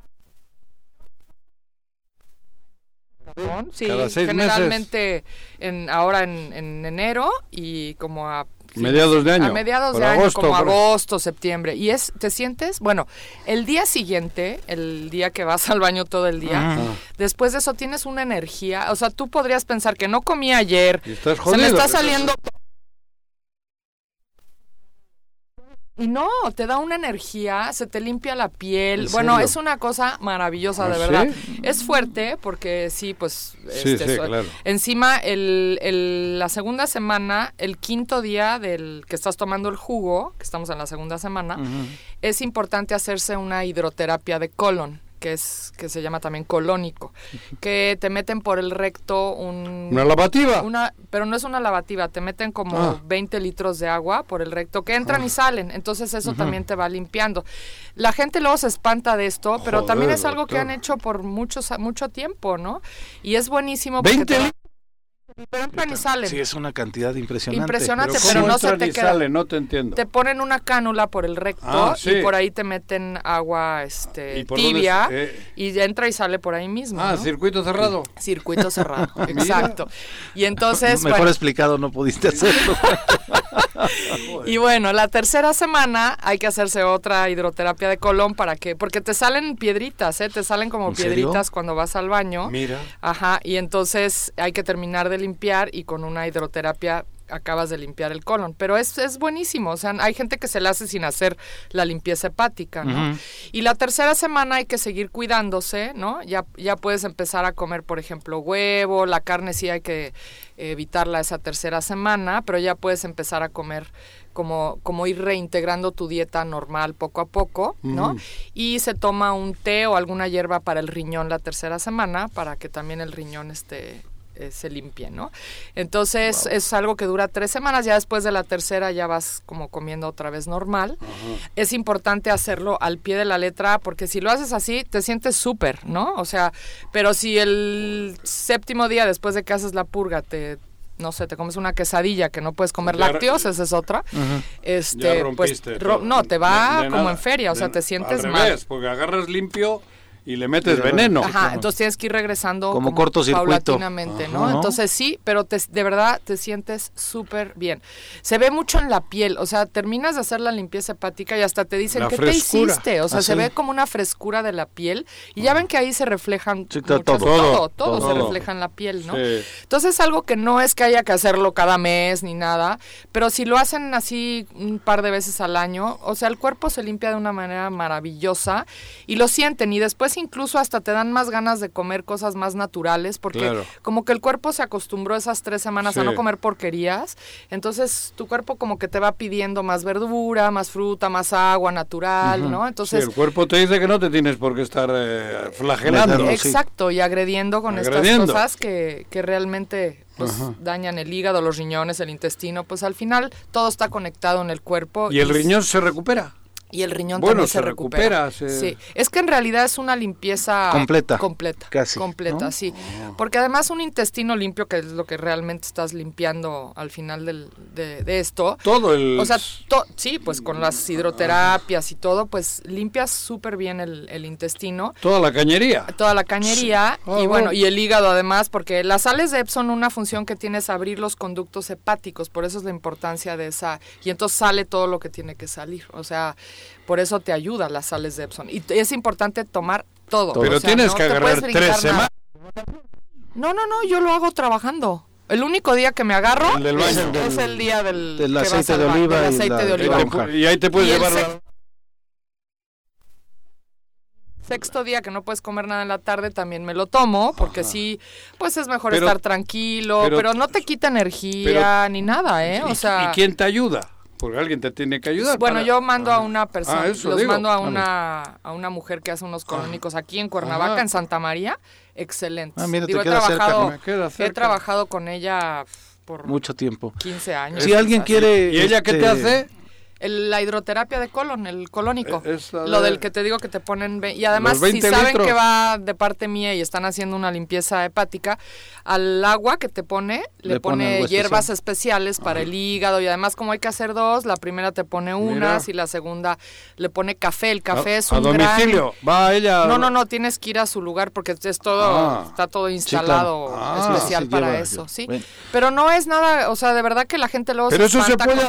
Sí, generalmente en, ahora en, enero y como a mediados de año. A mediados de año, como agosto, septiembre. Y es, te sientes, bueno, el día siguiente, el día que vas (laughs) al baño todo el día, después de eso tienes una energía, o sea, tú podrías pensar que no comí ayer, se me está saliendo Y no, te da una energía, se te limpia la piel. Bueno, es una cosa maravillosa, ¿Ah, de verdad. Es fuerte porque sí, pues... este, Encima, el, la segunda semana, el quinto día del que estás tomando el jugo, que estamos en la segunda semana, es importante hacerse una hidroterapia de colon que es que se llama también colónico, que te meten por el recto un una lavativa. Una, pero no es una lavativa, te meten como 20 ah. litros de agua por el recto que entran y ah. salen, entonces eso también te va limpiando. La gente luego se espanta de esto, pero también es algo que han hecho por muchos mucho tiempo, ¿no? Y es buenísimo porque 20 pero entran y salen. Sí, es una cantidad impresionante. Impresionante, pero, no se te queda. no te entiendo. Te ponen una cánula por el recto ah, y por ahí te meten agua este, tibia eh, y entra y sale por ahí mismo. Ah, circuito cerrado. (laughs) Circuito cerrado, (laughs) exacto. Y entonces. (laughs) Mejor explicado no pudiste hacerlo. y bueno, la tercera semana hay que hacerse otra hidroterapia de colon para que. Porque te salen piedritas, ¿eh? Te salen como piedritas cuando vas al baño. Mira. Ajá, y entonces hay que terminar de limpiar y con una hidroterapia acabas de limpiar el colon. Pero es, es buenísimo. O sea, hay gente que se le hace sin hacer la limpieza hepática, ¿no? Y la tercera semana hay que seguir cuidándose, ¿no? Ya, ya puedes empezar a comer, por ejemplo, huevo, la carne sí hay que evitarla esa tercera semana, pero ya puedes empezar a comer como, como ir reintegrando tu dieta normal poco a poco, ¿no? Y se toma un té o alguna hierba para el riñón la tercera semana, para que también el riñón esté eh, se limpie, ¿no? Entonces es algo que dura tres semanas, ya después de la tercera ya vas como comiendo otra vez normal. Es importante hacerlo al pie de la letra porque si lo haces así te sientes súper, ¿no? O sea, pero si el séptimo día después de que haces la purga te no sé, te comes una quesadilla que no puedes comer lácteos, esa es otra. Este, pues no, te va como en feria, o sea, te sientes al revés, mal. porque agarras limpio y le metes veneno. Ajá, entonces tienes que ir regresando como, paulatinamente, ¿no? Entonces sí, pero de verdad te sientes súper bien. Se ve mucho en la piel, o sea, terminas de hacer la limpieza hepática y hasta te dicen, ¿qué te hiciste? O sea, se ve como una frescura de la piel y ya ven que ahí se reflejan todo, todo, todo, se refleja en la piel, ¿no? Entonces es algo que no es que haya que hacerlo cada mes ni nada, pero si lo hacen así un par de veces al año, o sea, el cuerpo se limpia de una manera maravillosa y lo sienten y después incluso hasta te dan más ganas de comer cosas más naturales, porque como que el cuerpo se acostumbró esas tres semanas a no comer porquerías, entonces tu cuerpo como que te va pidiendo más verdura, más fruta, más agua natural, ¿no? Entonces el cuerpo te dice que no te tienes por qué estar eh, flagelando. Exacto, y agrediendo con estas cosas que, que realmente pues dañan el hígado, los riñones, el intestino, pues al final todo está conectado en el cuerpo. ¿Y el riñón se recupera? Y el riñón también se, recupera. Sí, es que en realidad es una limpieza completa. Completa. Casi. Completa, sí. Oh. Porque además un intestino limpio, que es lo que realmente estás limpiando al final del, de, esto. Todo el... O sea, sí, pues con las hidroterapias y todo, pues limpias súper bien el, intestino. Toda la cañería. Toda la cañería. Y bueno, y el hígado además, porque las sales de Epson, una función que tiene es abrir los conductos hepáticos, por eso es la importancia de esa. Y entonces sale todo lo que tiene que salir. O sea, por eso te ayuda las sales de Epson. Y es importante tomar todo. Pero tienes que agarrar tres semanas. No, no, no, yo lo hago trabajando. El único día que me agarro es, el día del, aceite, de oliva, aceite de oliva. Y ahí te puedes llevar la... Sexto día que no puedes comer nada en la tarde también me lo tomo porque sí, pues es mejor estar tranquilo, pero, no te quita energía ni nada, ¿eh? O sea, ¿y quién te ayuda? Porque alguien te tiene que ayudar. Bueno, yo mando a ah. una persona, ah, los mando a una, a una mujer que hace unos colónicos aquí en Cuernavaca, en Santa María. Excelente. Ah, mira, te he, trabajado, he trabajado con ella por mucho tiempo. 15 años. Si alguien quiere... ¿Y ella qué te este, hace? la hidroterapia de colon, el colónico. Eh, lo del que te digo que te ponen... Y además, si saben que va de parte mía y están haciendo una limpieza hepática, al agua que te pone, le, pone hierbas especiales para el hígado. Y además, como hay que hacer dos, la primera te pone unas y la segunda le pone café. El café es un ¿A domicilio? ¿Va ella? No, no, no, tienes que ir a su lugar porque es todo, ah. está todo instalado ah, especial para eso, sí. Pero no es nada, o sea, de verdad que la gente luego Pero eso se puede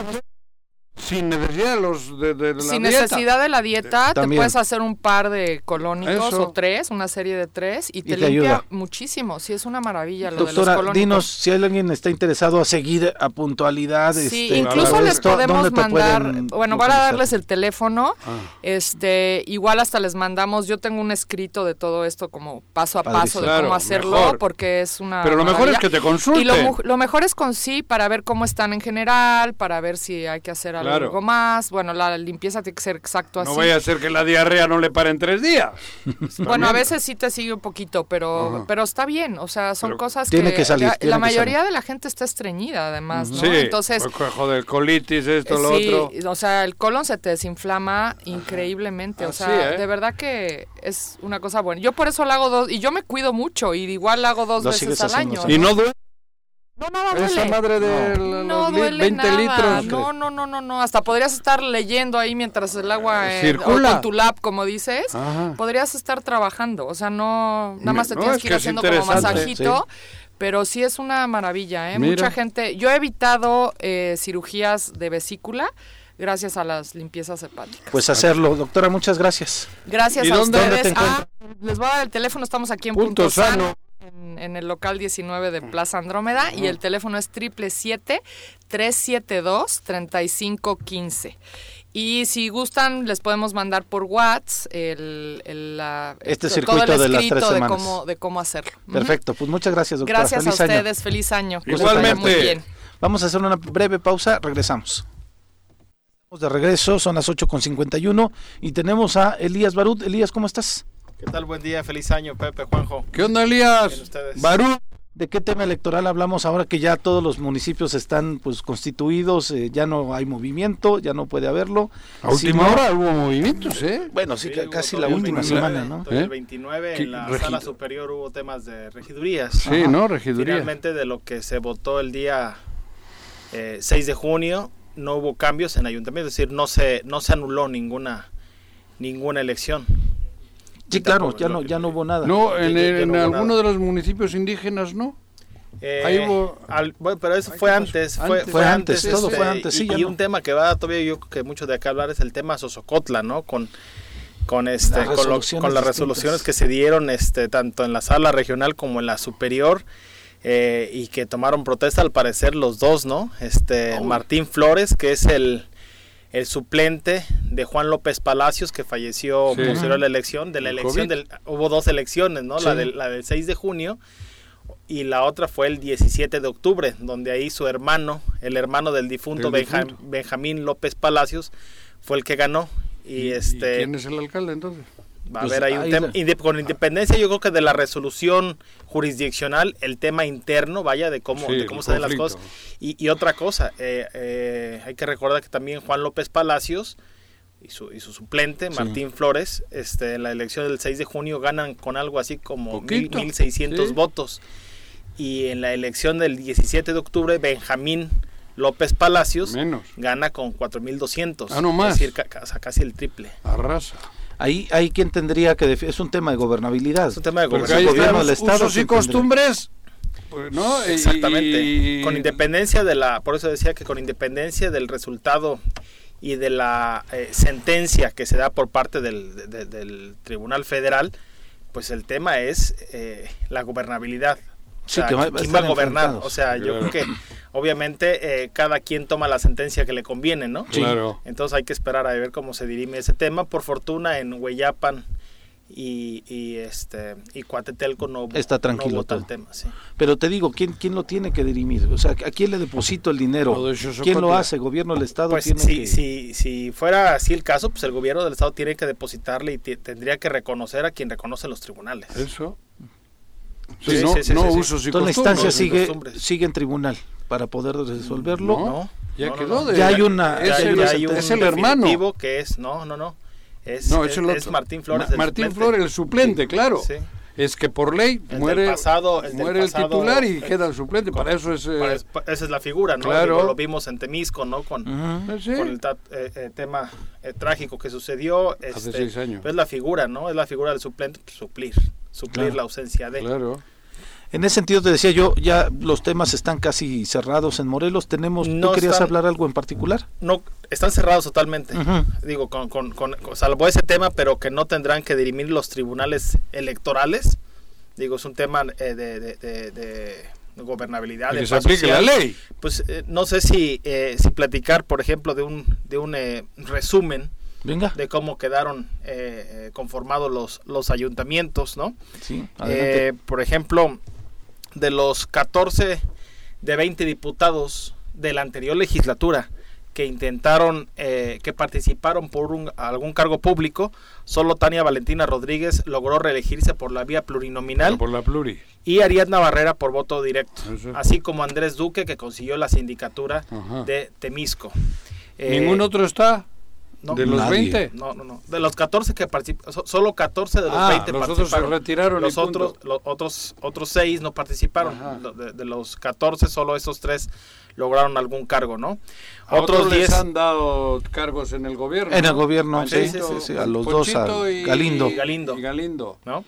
sin necesidad de, los, de, la Sin necesidad de la dieta, te puedes hacer un par de colónicos o tres, una serie de tres, y te, limpia muchísimo. Sí, es una maravilla lo de los colónicos. dinos si alguien está interesado a seguir a puntualidad. Sí, este, incluso les podemos mandar, bueno, para darles el teléfono, ah. este, igual hasta les mandamos, yo tengo un escrito de todo esto como paso a paso de cómo hacerlo, porque es una Pero lo mejor es que te consulten. Y lo, lo, mejor es con sí, para ver cómo están en general, para ver si hay que hacer algo algo más. Bueno, la limpieza tiene que ser exacto así. No vaya a ser que la diarrea no le pare en tres días. (laughs) bueno, a veces sí te sigue un poquito, pero, pero está bien. O sea, son cosas tiene que, salir, la, mayoría de la gente está estreñida, además, ¿no? Sí, Entonces, pues, joder, colitis, esto, lo otro. o sea, el colon se te desinflama increíblemente. O sea, ¿eh? de verdad que es una cosa buena. Yo por eso lo hago dos, y yo me cuido mucho, y igual lo hago dos veces al año. Y no duele. No, no, no Esa madre de no. 20 litros. No, no, no, no, no. Hasta podrías estar leyendo ahí mientras el agua eh, circula. con tu lap, como dices. Podrías estar trabajando. O sea, no, nada más te tienes que ir haciendo como masajito. Pero sí es una maravilla, ¿eh? Mucha gente. Yo he evitado eh, cirugías de vesícula gracias a las limpiezas hepáticas. Pues hacerlo, doctora, muchas gracias. Gracias a ustedes. Ah, les voy a dar el teléfono, estamos aquí en Punto, Sano en, el local 19 de Plaza Andrómeda y el teléfono es 777-372-3515. Y si gustan, les podemos mandar por WhatsApp el, el, este circuito todo el de, las tres de, cómo, de cómo hacerlo. Perfecto, pues muchas gracias, doctora. Gracias a ustedes, feliz año. Igualmente. Muy bien. Vamos a hacer una breve pausa, regresamos. De regreso, son las 8.51 y tenemos a Elías Barut. Elías, ¿cómo estás? ¿Qué tal? Buen día, feliz año, Pepe, Juanjo. ¿Qué onda, Elías? Barú. ¿De qué tema electoral hablamos ahora que ya todos los municipios están pues constituidos, eh, ya no hay movimiento, ya no puede haberlo? A última hora hubo movimientos, ¿eh? Bueno, sí, casi la última semana, ¿no? El 29 ¿Eh? en la sala superior hubo temas de regidurías. Sí, ¿no? Regidurías. Finalmente de lo que se votó el día 6 eh, de junio, no hubo cambios en ayuntamiento, es decir, no se, no se anuló ninguna, ninguna elección. Sí, claro, ya no, ya no hubo nada. No, en, alguno de los municipios indígenas, ¿no. Eh, bueno, pero eso fue antes, fue, fue, antes, todo este, fue antes, y, un tema que va todavía yo creo que mucho de acá hablar es el tema Sosocotla, ¿no? Con con este las con, las resoluciones que se dieron este tanto en la sala regional como en la superior eh, y que tomaron protesta al parecer los dos, ¿no? Este Martín Flores, que es el el suplente de Juan López Palacios, que falleció posterior a la elección, de la elección del, hubo dos elecciones, ¿no? La, del, la del 6 de junio y la otra fue el 17 de octubre, donde ahí su hermano, el hermano del difunto, Benjamín López Palacios, fue el que ganó. Y, este, ¿Quién es el alcalde entonces? Va a pues haber ahí un tema, con independencia yo creo que de la resolución jurisdiccional, el tema interno, vaya, de cómo, de cómo se den las cosas. Y, otra cosa, eh, eh, hay que recordar que también Juan López Palacios y su, y su suplente, Martín Flores, este, en la elección del 6 de junio ganan con algo así como mil, 1.600 votos. Y en la elección del 17 de octubre, Benjamín López Palacios gana con 4.200. Ah, no más. Es decir, casi el triple. Arrasa. Ahí, ahí quien tendría que es un tema de gobernabilidad. Es un tema de gobernabilidad. del Estado usos y costumbres. Pues, ¿no? Exactamente. Con independencia de la, por eso decía que con independencia del resultado y de la eh, sentencia que se da por parte del, del Tribunal Federal, pues el tema es eh, la gobernabilidad. Sí, que va, ¿Quién va a gobernar? O sea, yo creo que obviamente eh, cada quien toma la sentencia que le conviene, ¿no? Claro. Entonces hay que esperar a ver cómo se dirime ese tema. Por fortuna en Hueyapan y, y este y Cuatetelco no está tranquilo el tema, sí. Pero te digo, ¿quién quién lo tiene que dirimir? O sea, ¿a quién le deposito el dinero? ¿Quién lo hace? ¿Gobierno del estado pues tiene si, si, si fuera así el caso, pues el gobierno del estado tiene que depositarle y tendría que reconocer a quien reconoce los tribunales. Eso Sí, no, no usos y Entonces la instancia sigue, sigue en tribunal para poder resolverlo. No, ya quedó. ya hay una. Es, el, es el hermano. que es, no, no, no. Es, no, es, es Martín Flores. Martín Flores, el suplente, claro. Es que por ley muere, pasado, muere el titular y queda el suplente. para eso es. Eh, esa es la figura, ¿no? Claro. lo vimos en Temisco, ¿no? Con, con el eh, eh, tema trágico que sucedió. Hace este, seis años. Es la figura, ¿no? Es la figura del suplente, pues, suplir suplir la ausencia de. Claro. En ese sentido te decía yo, ya los temas están casi cerrados en Morelos. Tenemos, ¿tú querías hablar algo en particular? No, están cerrados totalmente. Digo, con, con, con, salvo ese tema, pero que no tendrán que dirimir los tribunales electorales. Digo, es un tema eh, de, de, de, gobernabilidad. Que se aplique la ley. Pues eh, no sé si, eh, si platicar, por ejemplo, de un, de un resumen Venga. de cómo quedaron eh, eh, conformados los, los ayuntamientos, ¿no? Sí, eh, por ejemplo, de los 14 de 20 diputados de la anterior legislatura que intentaron, que participaron por un, algún cargo público, solo Tania Valentina Rodríguez logró reelegirse por la vía plurinominal. Por la pluri. Y Ariadna Barrera por voto directo. Así como Andrés Duque, que consiguió la sindicatura de Temisco. ¿Ningún otro está? ¿De los 20? No, no, no. De los 14 que participaron, solo 14 de los ah, 20 los participaron. Otros se retiraron. Los otros, los otros, otros 6 no participaron. De, los 14, solo esos 3 lograron algún cargo, ¿no? A otros, 10 han dado cargos en el gobierno. En el gobierno, sí, sí, sí, a los dos, a Galindo. Y Galindo. Y Galindo. ¿no?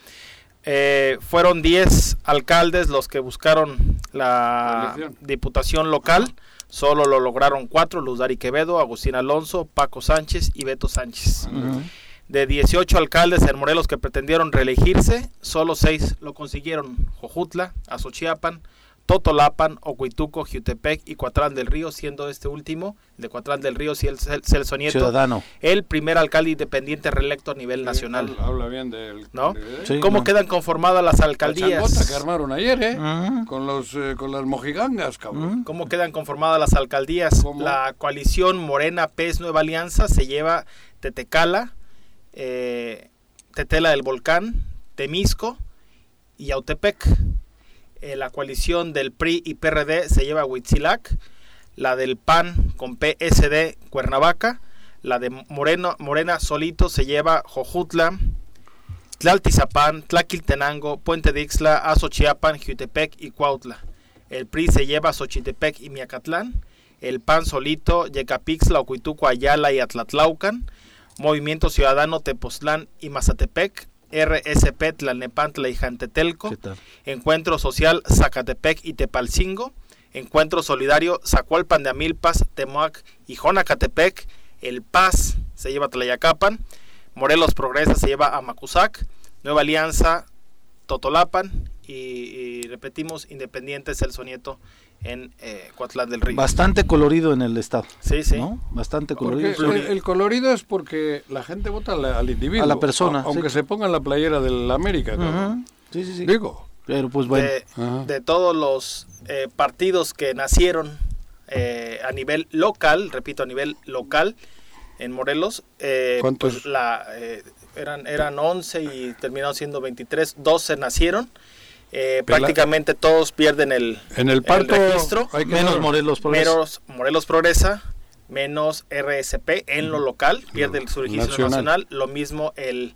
Eh, fueron 10 alcaldes los que buscaron la, la diputación local. Solo lo lograron cuatro, Luz Dari Quevedo, Agustín Alonso, Paco Sánchez y Beto Sánchez. De 18 alcaldes en Morelos que pretendieron reelegirse, solo seis lo consiguieron. Jojutla, Azochiapan, Totolapan, Ocuituco, Jutepec y Cuatrán del Río, siendo este último, de Cuatrán del Río, Celso Nieto, Ciudadano. el primer alcalde independiente reelecto a nivel nacional. Habla bien del... ¿No? ¿Cómo quedan conformadas las alcaldías? La que armaron ayer, ¿eh? Con, los, eh, con las mojigangas, cabrón. ¿Cómo quedan conformadas las alcaldías? La coalición Morena PES Nueva Alianza se lleva Tetecala, eh, Tetela del Volcán, Temisco y Autepec eh, la coalición del PRI y PRD se lleva Huitzilac, la del PAN con PSD Cuernavaca, la de Moreno, Morena solito se lleva Jojutla, Tlaltizapán, Tlaquiltenango, Puente de Ixla, Azochiapan, Jutepec y Cuautla. El PRI se lleva Xochitepec y Miacatlán. El PAN solito, Yecapixla, Ocuituco, Ayala y Atlatlaucan. Movimiento Ciudadano Tepoztlán y Mazatepec. RSP Tlalnepantla y Jantetelco. Encuentro Social Zacatepec y Tepalcingo. Encuentro Solidario Zacualpan de Amilpas, Temoac y Jonacatepec. El Paz se lleva Tlayacapan. Morelos Progresa se lleva a Macusac, Nueva Alianza, Totolapan y, repetimos, Independientes El Sonieto en eh, del Río. Bastante colorido en el estado. Sí, sí. Bastante colorido. El, colorido es porque la gente vota al, individuo. A la persona. aunque se ponga la playera del América. Sí, sí, sí. Digo. Pero pues bueno. De, todos los eh, partidos que nacieron eh, a nivel local, repito, a nivel local, en Morelos. Eh, ¿Cuántos? Pues la, eh, eran, eran 11 y terminaron siendo 23. 12 nacieron. Eh, prácticamente todos pierden el, en el, parto, registro. menos Morelos Progresa. Menos Morelos Progresa, menos RSP en lo local, pierde su registro nacional. Lo mismo el,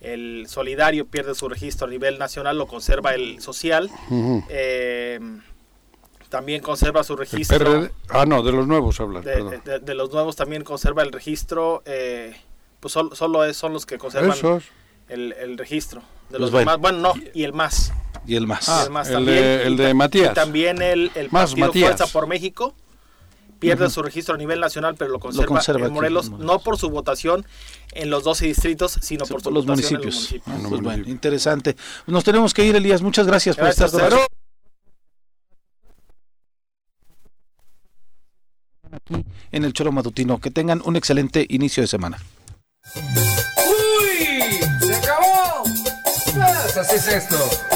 el solidario pierde su registro a nivel nacional, lo conserva el social. eh, también conserva su registro. ah, no, de los nuevos hablan. De, los nuevos también conserva el registro. Eh, pues solo, es, son los que conservan el, registro. De los demás, bueno, no, y el más. Y el más. Ah, el, más también, de, el de Matías. también el, el más Partido Fuerza por México pierde su registro a nivel nacional, pero lo conserva, en Morelos, no por su votación en los 12 distritos, sino por su los municipios. En los municipios. Ah, pues interesante. Nos tenemos que ir, Elías. Muchas gracias, por estar con nosotros. aquí en el Choro Matutino. Que tengan un excelente inicio de semana. ¡Uy! ¡Se acabó! Pues así es esto.